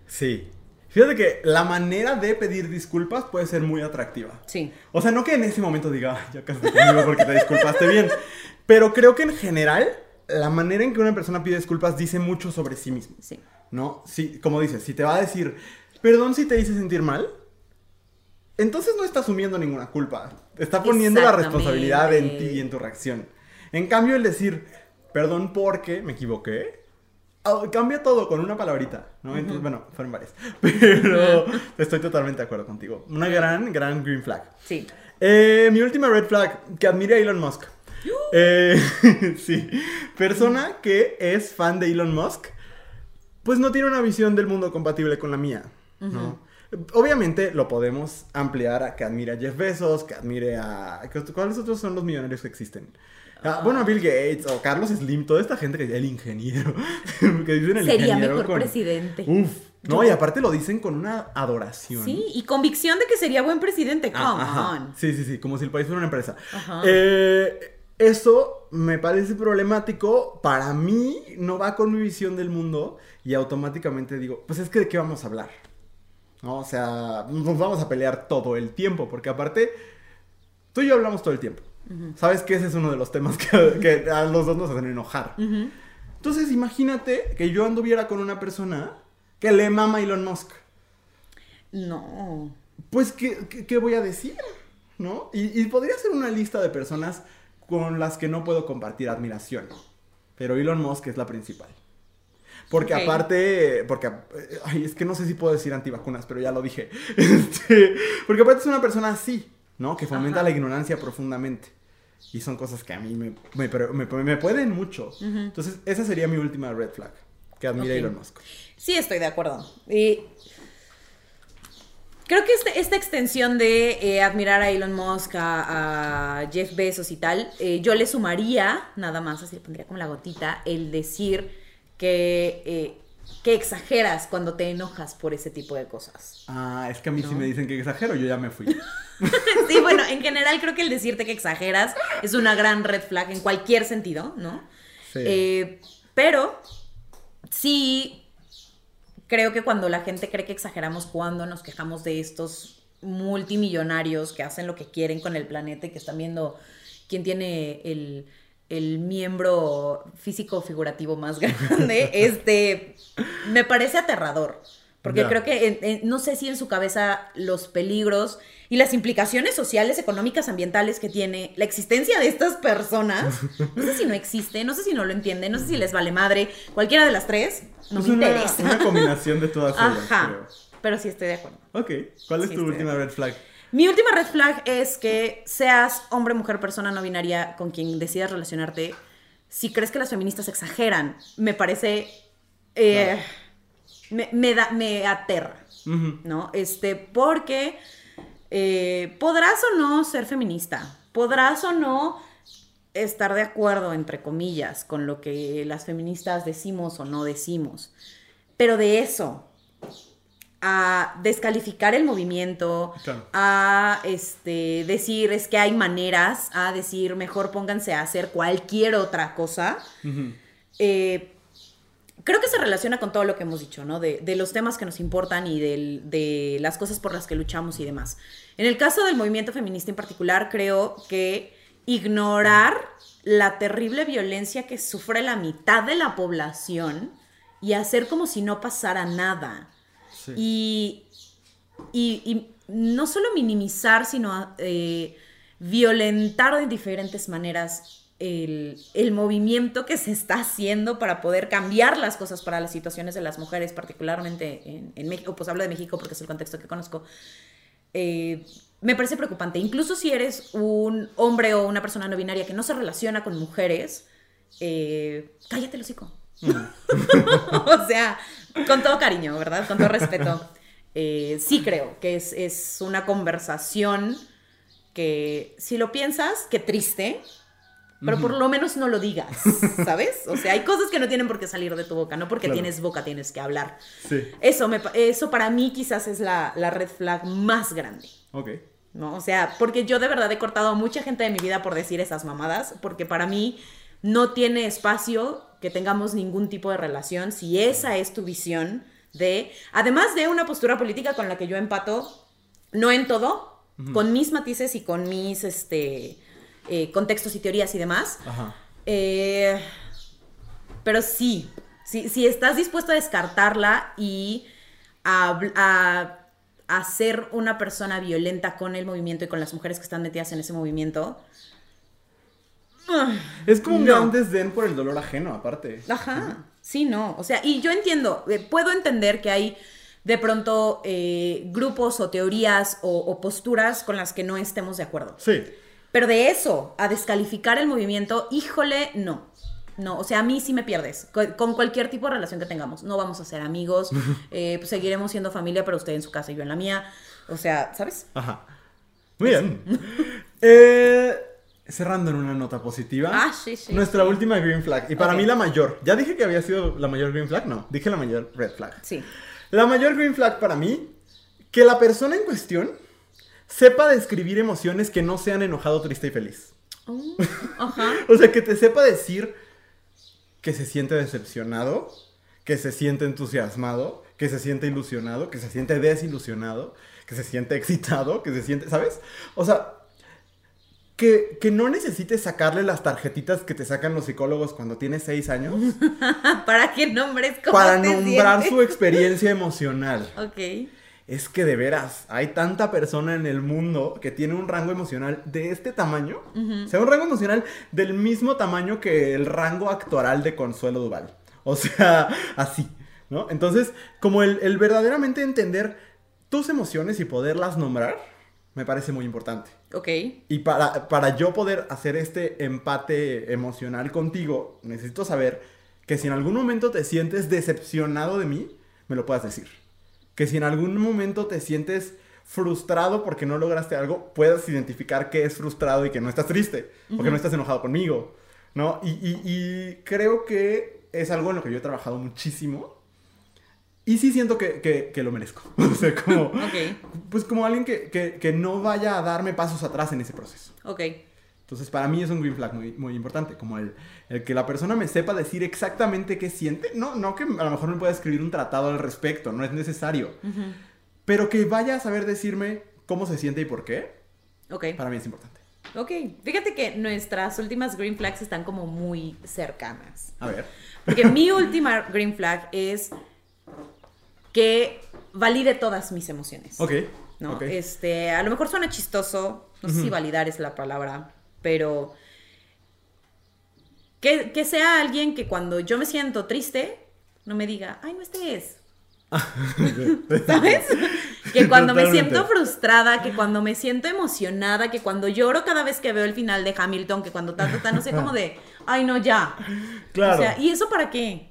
Sí. Fíjate que la manera de pedir disculpas puede ser muy atractiva. Sí. O sea, no que en ese momento diga, "Ay, ya casi conmigo porque te disculpaste bien. Pero creo que en general, la manera en que una persona pide disculpas dice mucho sobre sí mismo. Sí. ¿No? Sí, como dices, si te va a decir, perdón si te hice sentir mal, entonces no está asumiendo ninguna culpa. Está poniendo la responsabilidad en ti y en tu reacción. En cambio, el decir, perdón porque me equivoqué, ah, cambia todo con una palabrita, ¿no? Entonces, bueno, fueron varias. Pero estoy totalmente de acuerdo contigo. Una gran, gran green flag. Sí. Eh, mi última red flag, que admire a Elon Musk. Eh, sí, persona que es fan de Elon Musk, pues no tiene una visión del mundo compatible con la mía, ¿no? Obviamente lo podemos ampliar a que admire a Jeff Bezos, que admire a... ¿Cuáles otros son los millonarios que existen? Ah, bueno, a Bill Gates o Carlos Slim, toda esta gente que el ingeniero, que dicen el Sería ingeniero mejor con- presidente. Uf, no, Yo- y aparte lo dicen con una adoración. Sí, y convicción de que sería buen presidente. Come Ah, ajá. on. Sí, sí, sí, como si el país fuera una empresa. Ajá. Eh, eso me parece problemático. Para mí no va con mi visión del mundo y automáticamente digo, pues es que de qué vamos a hablar. ¿No? O sea, nos vamos a pelear todo el tiempo, porque aparte, tú y yo hablamos todo el tiempo. Sabes que ese es uno de los temas que, que a los dos nos hacen enojar. Entonces, imagínate que yo anduviera con una persona que le mama a Elon Musk. No. Pues, ¿qué, qué, qué voy a decir? ¿No? Y, y podría ser una lista de personas con las que no puedo compartir admiración. Pero Elon Musk es la principal. Porque aparte, porque, eh, ay, es que no sé si puedo decir antivacunas, pero ya lo dije. Este, porque aparte es una persona así, ¿no? Que fomenta Ajá. la ignorancia profundamente. Y son cosas que a mí me, me, me- me pueden mucho. Entonces, esa sería mi última red flag. Que admire a Ok. Elon Musk. Sí, estoy de acuerdo. Y creo que este- esta extensión de eh, admirar a Elon Musk, a, a Jeff Bezos y tal, eh, yo le sumaría, nada más, así le pondría como la gotita, el decir que, eh, que exageras cuando te enojas por ese tipo de cosas. Ah, es que a mí si No. me dicen que exagero, yo ya me fui. Sí, bueno, en general creo que el decirte que exageras es una gran red flag en cualquier sentido, ¿no? Sí. Pero sí creo que cuando la gente cree que exageramos cuando nos quejamos de estos multimillonarios que hacen lo que quieren con el planeta y que están viendo quién tiene el, el miembro físico figurativo más grande, este, me parece aterrador. Porque creo que en- en- no sé si en su cabeza los peligros y las implicaciones sociales, económicas, ambientales que tiene la existencia de estas personas, no sé si no existe, no sé si no lo entienden, no sé si les vale madre, cualquiera de las tres, no es me una, interesa. una combinación de todas ellas, Ajá, creo. pero sí estoy de acuerdo. Ok, ¿cuál es Sí, tu última red flag? Mi última red flag es que seas hombre, mujer, persona no binaria con quien decidas relacionarte. Si crees que las feministas exageran, me parece. eh, me, me da, me aterra. ¿no? Este, porque eh, podrás o no ser feminista, podrás o no estar de acuerdo, entre comillas, con lo que las feministas decimos o no decimos. Pero de eso, a descalificar el movimiento, Claro. a este, decir es que hay maneras, a decir mejor pónganse a hacer cualquier otra cosa, eh, creo que se relaciona con todo lo que hemos dicho, ¿no? De, de los temas que nos importan y del- de las cosas por las que luchamos y demás. En el caso del movimiento feminista en particular, creo que ignorar la terrible violencia que sufre la mitad de la población y hacer como si no pasara nada. Sí. Y, y- y no solo minimizar, sino eh, violentar de diferentes maneras el, el movimiento que se está haciendo para poder cambiar las cosas para las situaciones de las mujeres, particularmente en, en México, pues hablo de México porque es el contexto que conozco. Eh, me parece preocupante. Incluso si eres un hombre o una persona no binaria que no se relaciona con mujeres, eh, cállate el hocico. o sea, con todo cariño, ¿verdad? Con todo respeto. Eh, sí creo que es, es una conversación que, si lo piensas, qué triste, pero por lo menos no lo digas, ¿sabes? O sea, hay cosas que no tienen por qué salir de tu boca, no porque Claro. tienes boca tienes que hablar. Sí. Eso, me, eso para mí quizás es la, la red flag más grande. Ok. ¿no? O sea, porque yo de verdad he cortado a mucha gente de mi vida por decir esas mamadas, porque para mí no tiene espacio que tengamos ningún tipo de relación si esa es tu visión de, además de una postura política con la que yo empato, no en todo, con mis matices y con mis este, eh, contextos y teorías y demás, Ajá. eh, pero sí, si, si estás dispuesto a descartarla y a, a- a ser una persona violenta con el movimiento y con las mujeres que están metidas en ese movimiento. ah, Es como un No. gran desdén por el dolor ajeno, aparte. Ajá, sí, no. O sea, y yo entiendo, eh, puedo entender que hay de pronto eh, grupos o teorías o, o posturas con las que no estemos de acuerdo. Sí. Pero de eso, a descalificar el movimiento, híjole, no. No, o sea, a mí sí me pierdes. Co- Con cualquier tipo de relación que tengamos. No vamos a ser amigos, eh, pues seguiremos siendo familia, pero usted en su casa y yo en la mía. O sea, ¿sabes? Ajá. Muy bien. Eh, cerrando en una nota positiva. Ah, sí, sí, Nuestra sí. última green flag. Y para mí la mayor. Ya dije que había sido la mayor green flag. No, dije la mayor red flag. Sí. La mayor green flag para mí, que la persona en cuestión sepa describir emociones que no sean enojado, triste y feliz. Oh, ajá. O sea, que te sepa decir que se siente decepcionado, que se siente entusiasmado, que se siente ilusionado, que se siente desilusionado, que se siente excitado, que se siente, ¿sabes? O sea, que, que no necesites sacarle las tarjetitas que te sacan los psicólogos cuando tienes seis años Para que nombres cómo para te nombrar sientes. su experiencia emocional. Ok. Es que de veras, hay tanta persona en el mundo que tiene un rango emocional de este tamaño. O sea, un rango emocional del mismo tamaño que el rango actoral de Consuelo Duval. O sea, así, ¿no? Entonces, como el, el verdaderamente entender tus emociones y poderlas nombrar, me parece muy importante. Ok. Y para, para yo poder hacer este empate emocional contigo, necesito saber que si en algún momento te sientes decepcionado de mí, me lo puedas decir. Que si en algún momento te sientes frustrado porque no lograste algo, puedas identificar que es frustrado y que no estás triste, porque no estás enojado conmigo, ¿no? Y, y- y creo que es algo en lo que yo he trabajado muchísimo. Y sí siento que, que- que lo merezco. o sea, como... Ok. Pues como alguien que, que- que no vaya a darme pasos atrás en ese proceso. Ok. Entonces, para mí es un green flag muy, muy importante, como el, el que la persona me sepa decir exactamente qué siente. No, no que a lo mejor me pueda escribir un tratado al respecto, no es necesario. Pero que vaya a saber decirme cómo se siente y por qué, Ok. para mí es importante. Ok. Fíjate que nuestras últimas green flags están como muy cercanas. A ver. Porque mi última green flag es que valide todas mis emociones. Ok. ¿no? Este, a lo mejor suena chistoso, no sé si validar es la palabra, pero que, que sea alguien que cuando yo me siento triste, no me diga, ay, no estés. ¿Sabes? Que cuando me siento frustrada, que cuando me siento emocionada, que cuando lloro cada vez que veo el final de Hamilton, que cuando ta, ta, ta, no sé, como de, ay, no, ya. Claro. O sea, ¿y eso para qué?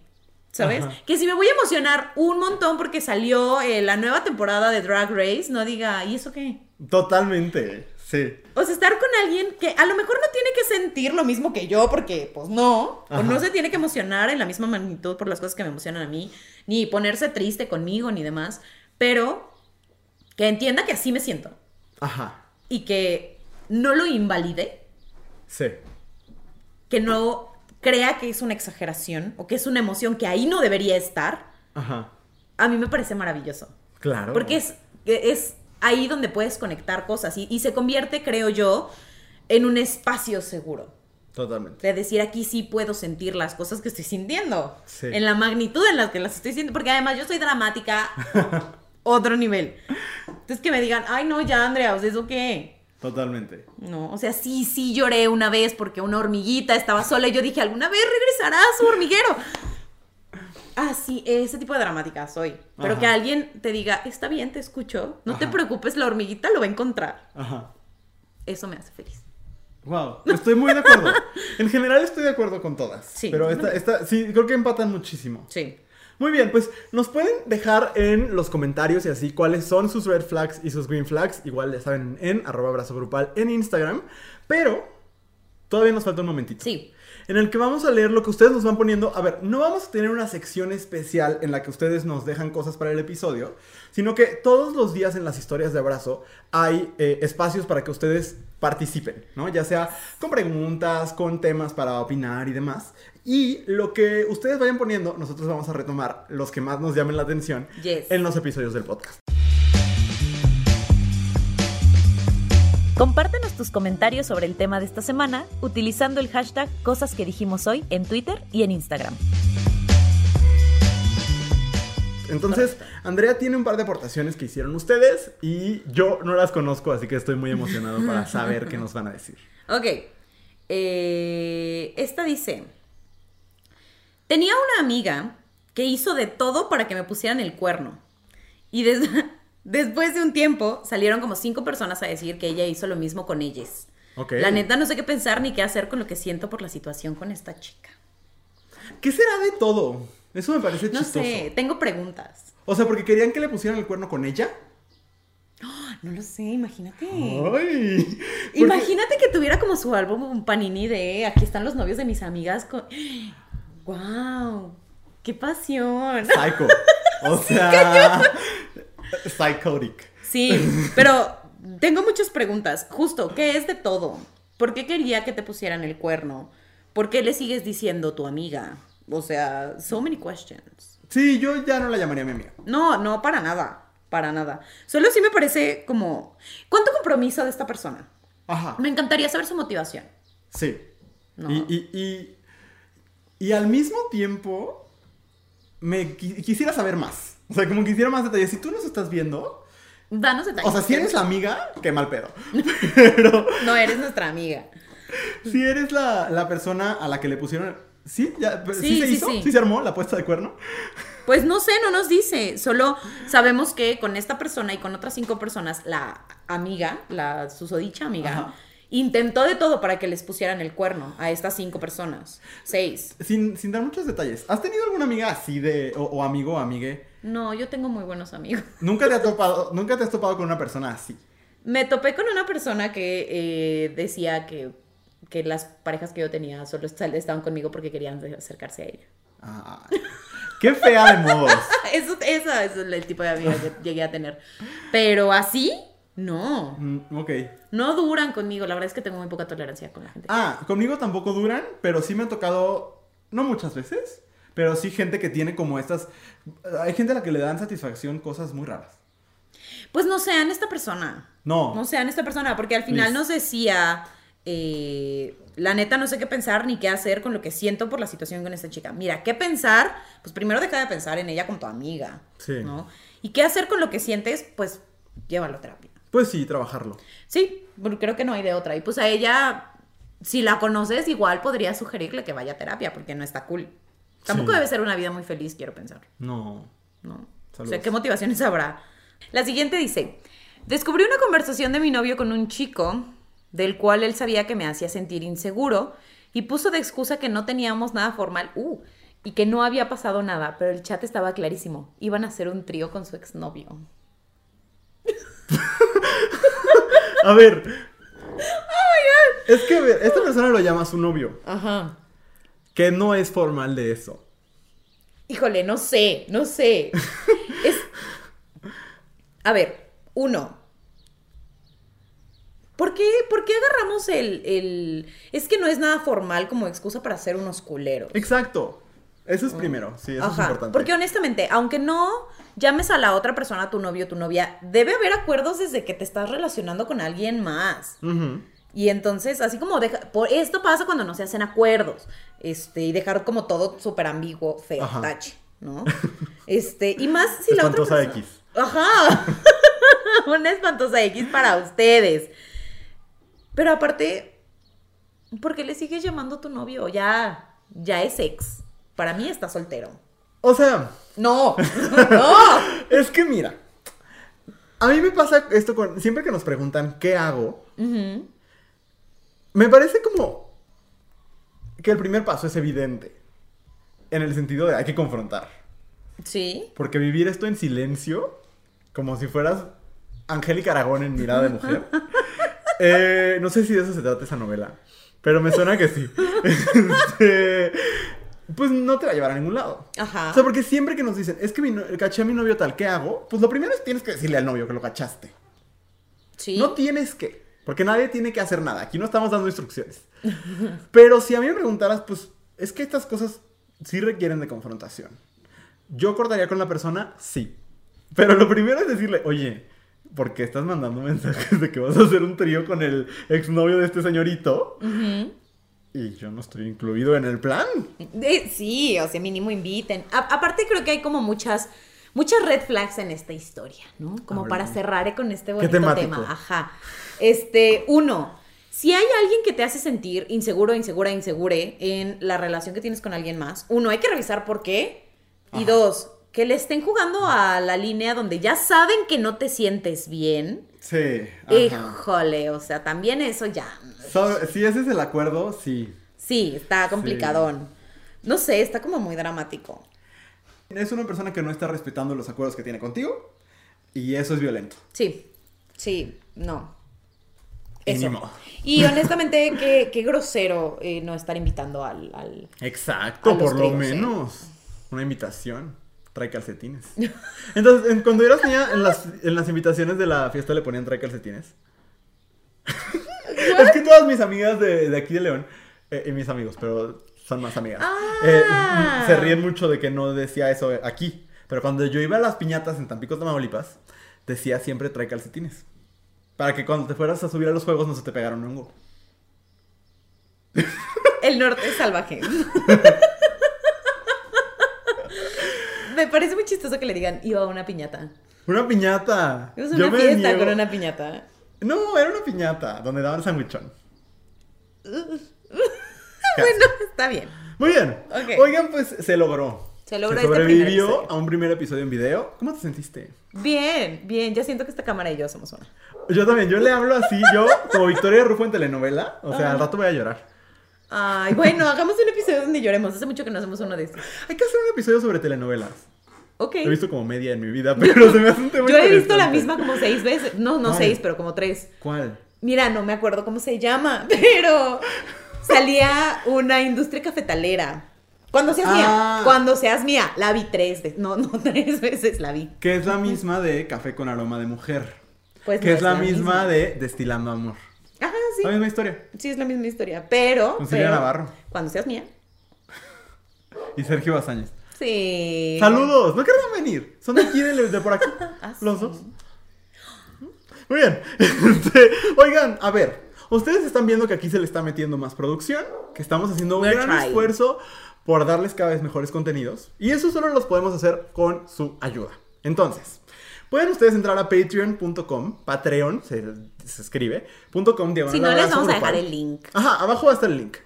¿Sabes? Ajá. Que si me voy a emocionar un montón porque salió eh, la nueva temporada de Drag Race, no diga, ¿y eso qué? Totalmente. Sí. O sea, estar con alguien que a lo mejor no tiene que sentir lo mismo que yo, porque pues no, o no se tiene que emocionar en la misma magnitud por las cosas que me emocionan a mí, ni ponerse triste conmigo, ni demás, pero que entienda que así me siento Ajá. y que no lo invalide, Sí. que no crea que es una exageración o que es una emoción que ahí no debería estar, Ajá. a mí me parece maravilloso. Claro. Porque es, es ahí donde puedes conectar cosas y, y se convierte, creo yo, en un espacio seguro. Totalmente. De decir aquí sí puedo sentir las cosas que estoy sintiendo. Sí. En la magnitud en la que las estoy sintiendo. Porque además yo soy dramática. otro nivel. Entonces que me digan, ay no, ya Andrea, o sea, ¿eso qué? Totalmente. No, o sea, sí, sí lloré una vez porque una hormiguita estaba sola y yo dije, ¿alguna vez regresará a su hormiguero? Ah, sí, ese tipo de dramática soy. Pero Ajá. que alguien te diga, está bien, te escucho, no te preocupes, la hormiguita lo va a encontrar. Ajá. Eso me hace feliz. Wow, estoy muy de acuerdo. En general estoy de acuerdo con todas. Sí, Pero esta, esta, sí, creo que empatan muchísimo. Sí. Muy bien, pues nos pueden dejar en los comentarios y así cuáles son sus red flags y sus green flags. Igual ya saben en arroba abrazo grupal en Instagram. Pero todavía nos falta un momentito. Sí. En el que vamos a leer lo que ustedes nos van poniendo. A ver, no vamos a tener una sección especial en la que ustedes nos dejan cosas para el episodio, sino que todos los días en las historias de abrazo hay eh, espacios para que ustedes participen, ¿no? Ya sea con preguntas, con temas para opinar y demás. Y lo que ustedes vayan poniendo, nosotros vamos a retomar los que más nos llamen la atención Yes. en los episodios del podcast. Compártenos tus comentarios sobre el tema de esta semana utilizando el hashtag Cosas que dijimos hoy en Twitter y en Instagram. Entonces, Andrea tiene un par de aportaciones que hicieron ustedes y yo no las conozco, así que estoy muy emocionado para saber qué nos van a decir. Ok. Eh, esta dice: Tenía una amiga que hizo de todo para que me pusieran el cuerno. Y des- después de un tiempo salieron como cinco personas a decir que ella hizo lo mismo con ellas. La neta no sé qué pensar ni qué hacer con lo que siento por la situación con esta chica. ¿Qué será de todo? Eso me parece No chistoso. sé, tengo preguntas. O sea, porque querían que le pusieran el cuerno con ella. No lo sé, imagínate. Ay. porque- Imagínate que tuviera como su álbum un panini de aquí están los novios de mis amigas con wow, qué pasión. Psycho. O sea. Psychotic. Sí, pero tengo muchas preguntas. Justo, ¿qué es de todo? ¿Por qué quería que te pusieran el cuerno? ¿Por qué le sigues diciendo tu amiga? O sea, so many questions. Sí, yo ya no la llamaría mi amiga. No, no, para nada. Para nada. Solo sí me parece como. ¿Cuánto compromiso de esta persona? Ajá. Me encantaría saber su motivación. Sí. No. Y, y, y, y al mismo tiempo, me qui- quisiera saber más. O sea, como quisiera más detalles. Si tú nos estás viendo, Danos detalles. o sea, si eres la amiga, qué mal pedo. Pero No eres nuestra amiga. si eres la, la persona a la que le pusieron. ¿Sí? ¿Ya? ¿Sí, Sí, se sí, hizo? sí. ¿Sí se armó la puesta de cuerno? Pues no sé, no nos dice. Solo sabemos que con esta persona y con otras cinco personas, la amiga, la susodicha amiga, Ajá. intentó de todo para que les pusieran el cuerno a estas cinco personas. Seis. Sin, sin dar muchos detalles. ¿Has tenido alguna amiga así de. o, o amigo o amigue? No, yo tengo muy buenos amigos. ¿Nunca te, ha topado, ¿Nunca te has topado con una persona así? Me topé con una persona que eh, decía que, que las parejas que yo tenía solo estaban conmigo porque querían acercarse a ella. Ah, qué fea de modos. Eso, esa es el tipo de amiga que llegué a tener. Pero así, no. Mm, ok. No duran conmigo. La verdad es que tengo muy poca tolerancia con la gente. Ah, conmigo tampoco duran, pero sí me ha tocado, no muchas veces, pero sí gente que tiene como estas... Hay gente a la que le dan satisfacción cosas muy raras. Pues no sean esta persona. No. No sean esta persona, porque al final nos decía, eh, la neta no sé qué pensar ni qué hacer con lo que siento por la situación con esta chica. Mira, ¿qué pensar? Pues primero deja de pensar en ella como tu amiga. Sí. ¿no? ¿Y qué hacer con lo que sientes? Pues llévalo a terapia. Pues sí, trabajarlo. Sí, creo que no hay de otra. Y pues a ella, si la conoces, igual podría sugerirle que vaya a terapia, porque no está cool. Tampoco Sí. debe ser una vida muy feliz, quiero pensar. No. ¿no? O Saludos. sea, ¿qué motivaciones habrá? La siguiente dice, descubrí una conversación de mi novio con un chico del cual él sabía que me hacía sentir inseguro y puso de excusa que no teníamos nada formal, uh, y que no había pasado nada, pero el chat estaba clarísimo. Iban a hacer un trío con su exnovio. A ver. Es que, a ver, esta persona lo llama su novio, Ajá. Que no es formal de eso. Híjole, no sé, no sé. Es... A ver, uno. ¿Por qué, por qué agarramos el, el... Es que no es nada formal como excusa para hacer unos culeros. Exacto. Eso es primero, sí, eso es importante. porque honestamente, aunque no llames a la otra persona tu novio o tu novia, debe haber acuerdos desde que te estás relacionando con alguien más. Ujú. Y entonces, así como deja, por esto pasa cuando no se hacen acuerdos, este, y dejar como todo súper ambiguo, feo, Ajá. tache, ¿no? Este, y más si la otra Espantosa persona- X. Ajá. Una espantosa X para ustedes. Pero aparte, ¿por qué le sigues llamando a tu novio? Ya, ya es ex. Para mí está soltero. O sea, No, no. es que mira. A mí me pasa esto con. Siempre que nos preguntan qué hago, Ujú. Me parece como. que el primer paso es evidente. En el sentido de hay que confrontar. Sí. Porque vivir esto en silencio, como si fueras Angélica Aragón en Mirada de Mujer. eh, no sé si de eso se trata esa novela, pero me suena que sí. Este, pues no te va a llevar a ningún lado. Ajá. O sea, porque siempre que nos dicen, es que mi no- caché a mi novio tal, ¿qué hago? Pues lo primero es tienes que decirle al novio que lo cachaste. Sí. No tienes que, porque nadie tiene que hacer nada. Aquí no estamos dando instrucciones. Pero si a mí me preguntaras, pues es que estas cosas sí requieren de confrontación. Yo cortaría con la persona, sí. Pero lo primero es decirle, oye, ¿por qué estás mandando mensajes de que vas a hacer un trío con el exnovio de este señorito? Y yo no estoy incluido en el plan. Sí, o sea, mínimo inviten. A- aparte creo que hay como muchas, muchas red flags en esta historia, ¿no? Como para cerrar con este ¿Qué bonito tema. Ajá. Este, uno, si hay alguien que te hace sentir inseguro, insegura, insegure en la relación que tienes con alguien más, uno, hay que revisar por qué. Y Ajá. dos, que le estén jugando a la línea donde ya saben que no te sientes bien. Sí. ajá. Híjole, o sea, también eso ya. Si ese es el acuerdo, sí. Sí, está complicadón. No sé, está como muy dramático. Es una persona que no está respetando los acuerdos que tiene contigo. Y eso es violento. Sí, sí, no. Y Eso. Y honestamente, qué, qué grosero eh, no estar invitando al... al- Exacto, A por lo ¿eh? menos. Una invitación. Trae calcetines. Entonces, en- cuando eras niña, en las, en las invitaciones de la fiesta le ponían trae calcetines. es que todas mis amigas de, de aquí de León, eh, y mis amigos, pero son más amigas, Ah. se ríen mucho de que no decía eso aquí. Pero cuando yo iba a las piñatas en Tampico, Tamaulipas, decía siempre trae calcetines. Para que cuando te fueras a subir a los juegos no se te pegara un hongo. El norte es salvaje. Me parece muy chistoso que le digan iba a una piñata. Una piñata. Es Yo una me fiesta niego- con una piñata. No, era una piñata donde daban sandwichón. Bueno, está bien. Muy bien. Oigan, pues se logró. Se logró Se este primer sobrevivió a un primer episodio en video. ¿Cómo te sentiste? Bien, bien. Ya siento que esta cámara y yo somos una. Yo también, yo le hablo así, yo como Victoria Rufo en telenovela. O sea, al rato voy a llorar. Ay, bueno, hagamos un episodio donde lloremos. Hace mucho que no hacemos uno de estos. Hay que hacer un episodio sobre telenovelas. Ok. He visto como media en mi vida, pero se me hace un tema Yo he visto la misma como seis veces. No, no seis, pero como tres. ¿Cuál? Mira, no me acuerdo cómo se llama, pero salía una industria cafetalera. Cuando seas Ah. mía, cuando seas mía, la vi tres veces. No, no, tres veces la vi. Que es la misma de Café con aroma de mujer. Pues que no es la, misma, de Destilando amor. Ajá, La sí. misma historia. Sí, es la misma historia. Pero. Con Silvia Navarro. Cuando seas mía. Y Sergio Bazáñez. Sí. Saludos, no querrán venir. Son de aquí, de, de por aquí. Ah, Los dos. Muy bien. Este, oigan, a ver. Ustedes están viendo que aquí se le está metiendo más producción, que estamos haciendo un We're gran trying. esfuerzo por darles cada vez mejores contenidos. Y eso solo los podemos hacer con su ayuda. Entonces, pueden ustedes entrar a patreon.com, Patreon se, se escribe, punto .com, Si no, les vamos a dejar el link. Ajá, abajo va a estar el link.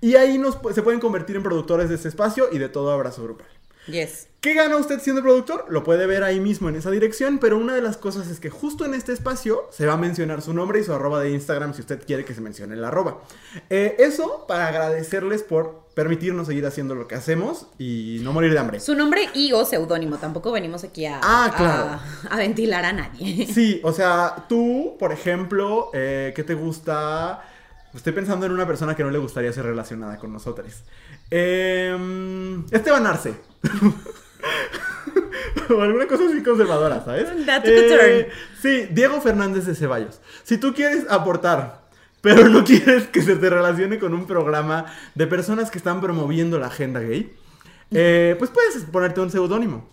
Y ahí nos, se pueden convertir en productores de este espacio y de todo abrazo grupal. Yes. ¿Qué gana usted siendo productor? Lo puede ver ahí mismo en esa dirección, pero una de las cosas es que justo en este espacio se va a mencionar su nombre y su arroba de Instagram si usted quiere que se mencione el arroba. Eh, eso para agradecerles por permitirnos seguir haciendo lo que hacemos y no morir de hambre. Su nombre y o seudónimo. Tampoco venimos aquí a, Ah, claro. a, a ventilar a nadie. Sí, o sea, tú, por ejemplo, eh, ¿qué te gusta? Estoy pensando en una persona que no le gustaría ser relacionada con nosotros. Eh, Esteban Arce. O alguna cosa así conservadora, ¿sabes? Eh, a turn. sí, Diego Fernández de Ceballos. Si tú quieres aportar, pero no quieres que se te relacione con un programa de personas que están promoviendo la agenda gay, eh, pues puedes ponerte un seudónimo.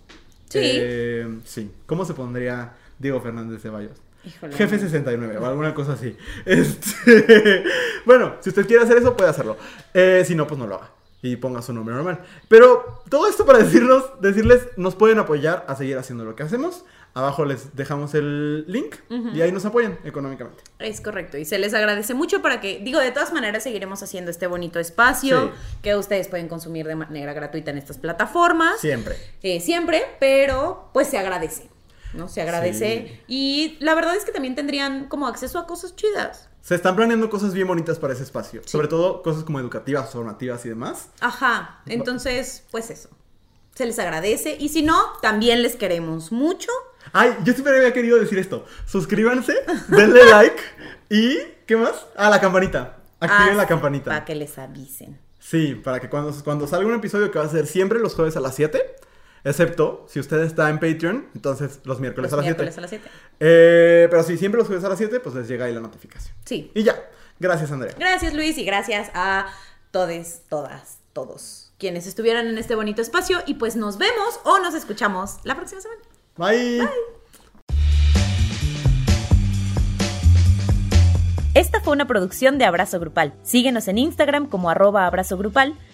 Sí. Eh, sí. ¿Cómo se pondría Diego Fernández Ceballos? Híjole. Jefe 69 o alguna cosa así. Este, bueno, si usted quiere hacer eso, puede hacerlo. Eh, si no, pues no lo haga. Y ponga su nombre normal. Pero todo esto para decirnos, decirles, nos pueden apoyar a seguir haciendo lo que hacemos. Abajo les dejamos el link y ahí nos apoyan económicamente. Es correcto, y se les agradece mucho para que, digo, de todas maneras seguiremos haciendo este bonito espacio Sí. que ustedes pueden consumir de manera gratuita en estas plataformas. Siempre. Eh, siempre, pero pues se agradece, ¿no? Se agradece. Sí. Y la verdad es que también tendrían como acceso a cosas chidas. Se están planeando cosas bien bonitas para ese espacio. Sobre todo cosas como educativas, formativas y demás. Ajá, entonces, pues eso. Se les agradece. Y si no, también les queremos mucho. Ay, yo siempre había querido decir esto. Suscríbanse, denle like y ¿qué más? Ah, la campanita. Activen la campanita. Para que les avisen. Sí, para que cuando, cuando salga un episodio que va a ser siempre los jueves a las 7, excepto si usted está en Patreon, entonces los miércoles Los a las 7. miércoles a las 7. Eh, pero si siempre los jueves a las 7, pues les llega ahí la notificación. Sí. Y ya. Gracias, Andrea. Gracias Luis y gracias a todos, todas, todos quienes estuvieran en este bonito espacio y pues nos vemos o nos escuchamos la próxima semana. Bye. Esta fue una producción de Abrazo Grupal. Síguenos en Instagram como arroba abrazo grupal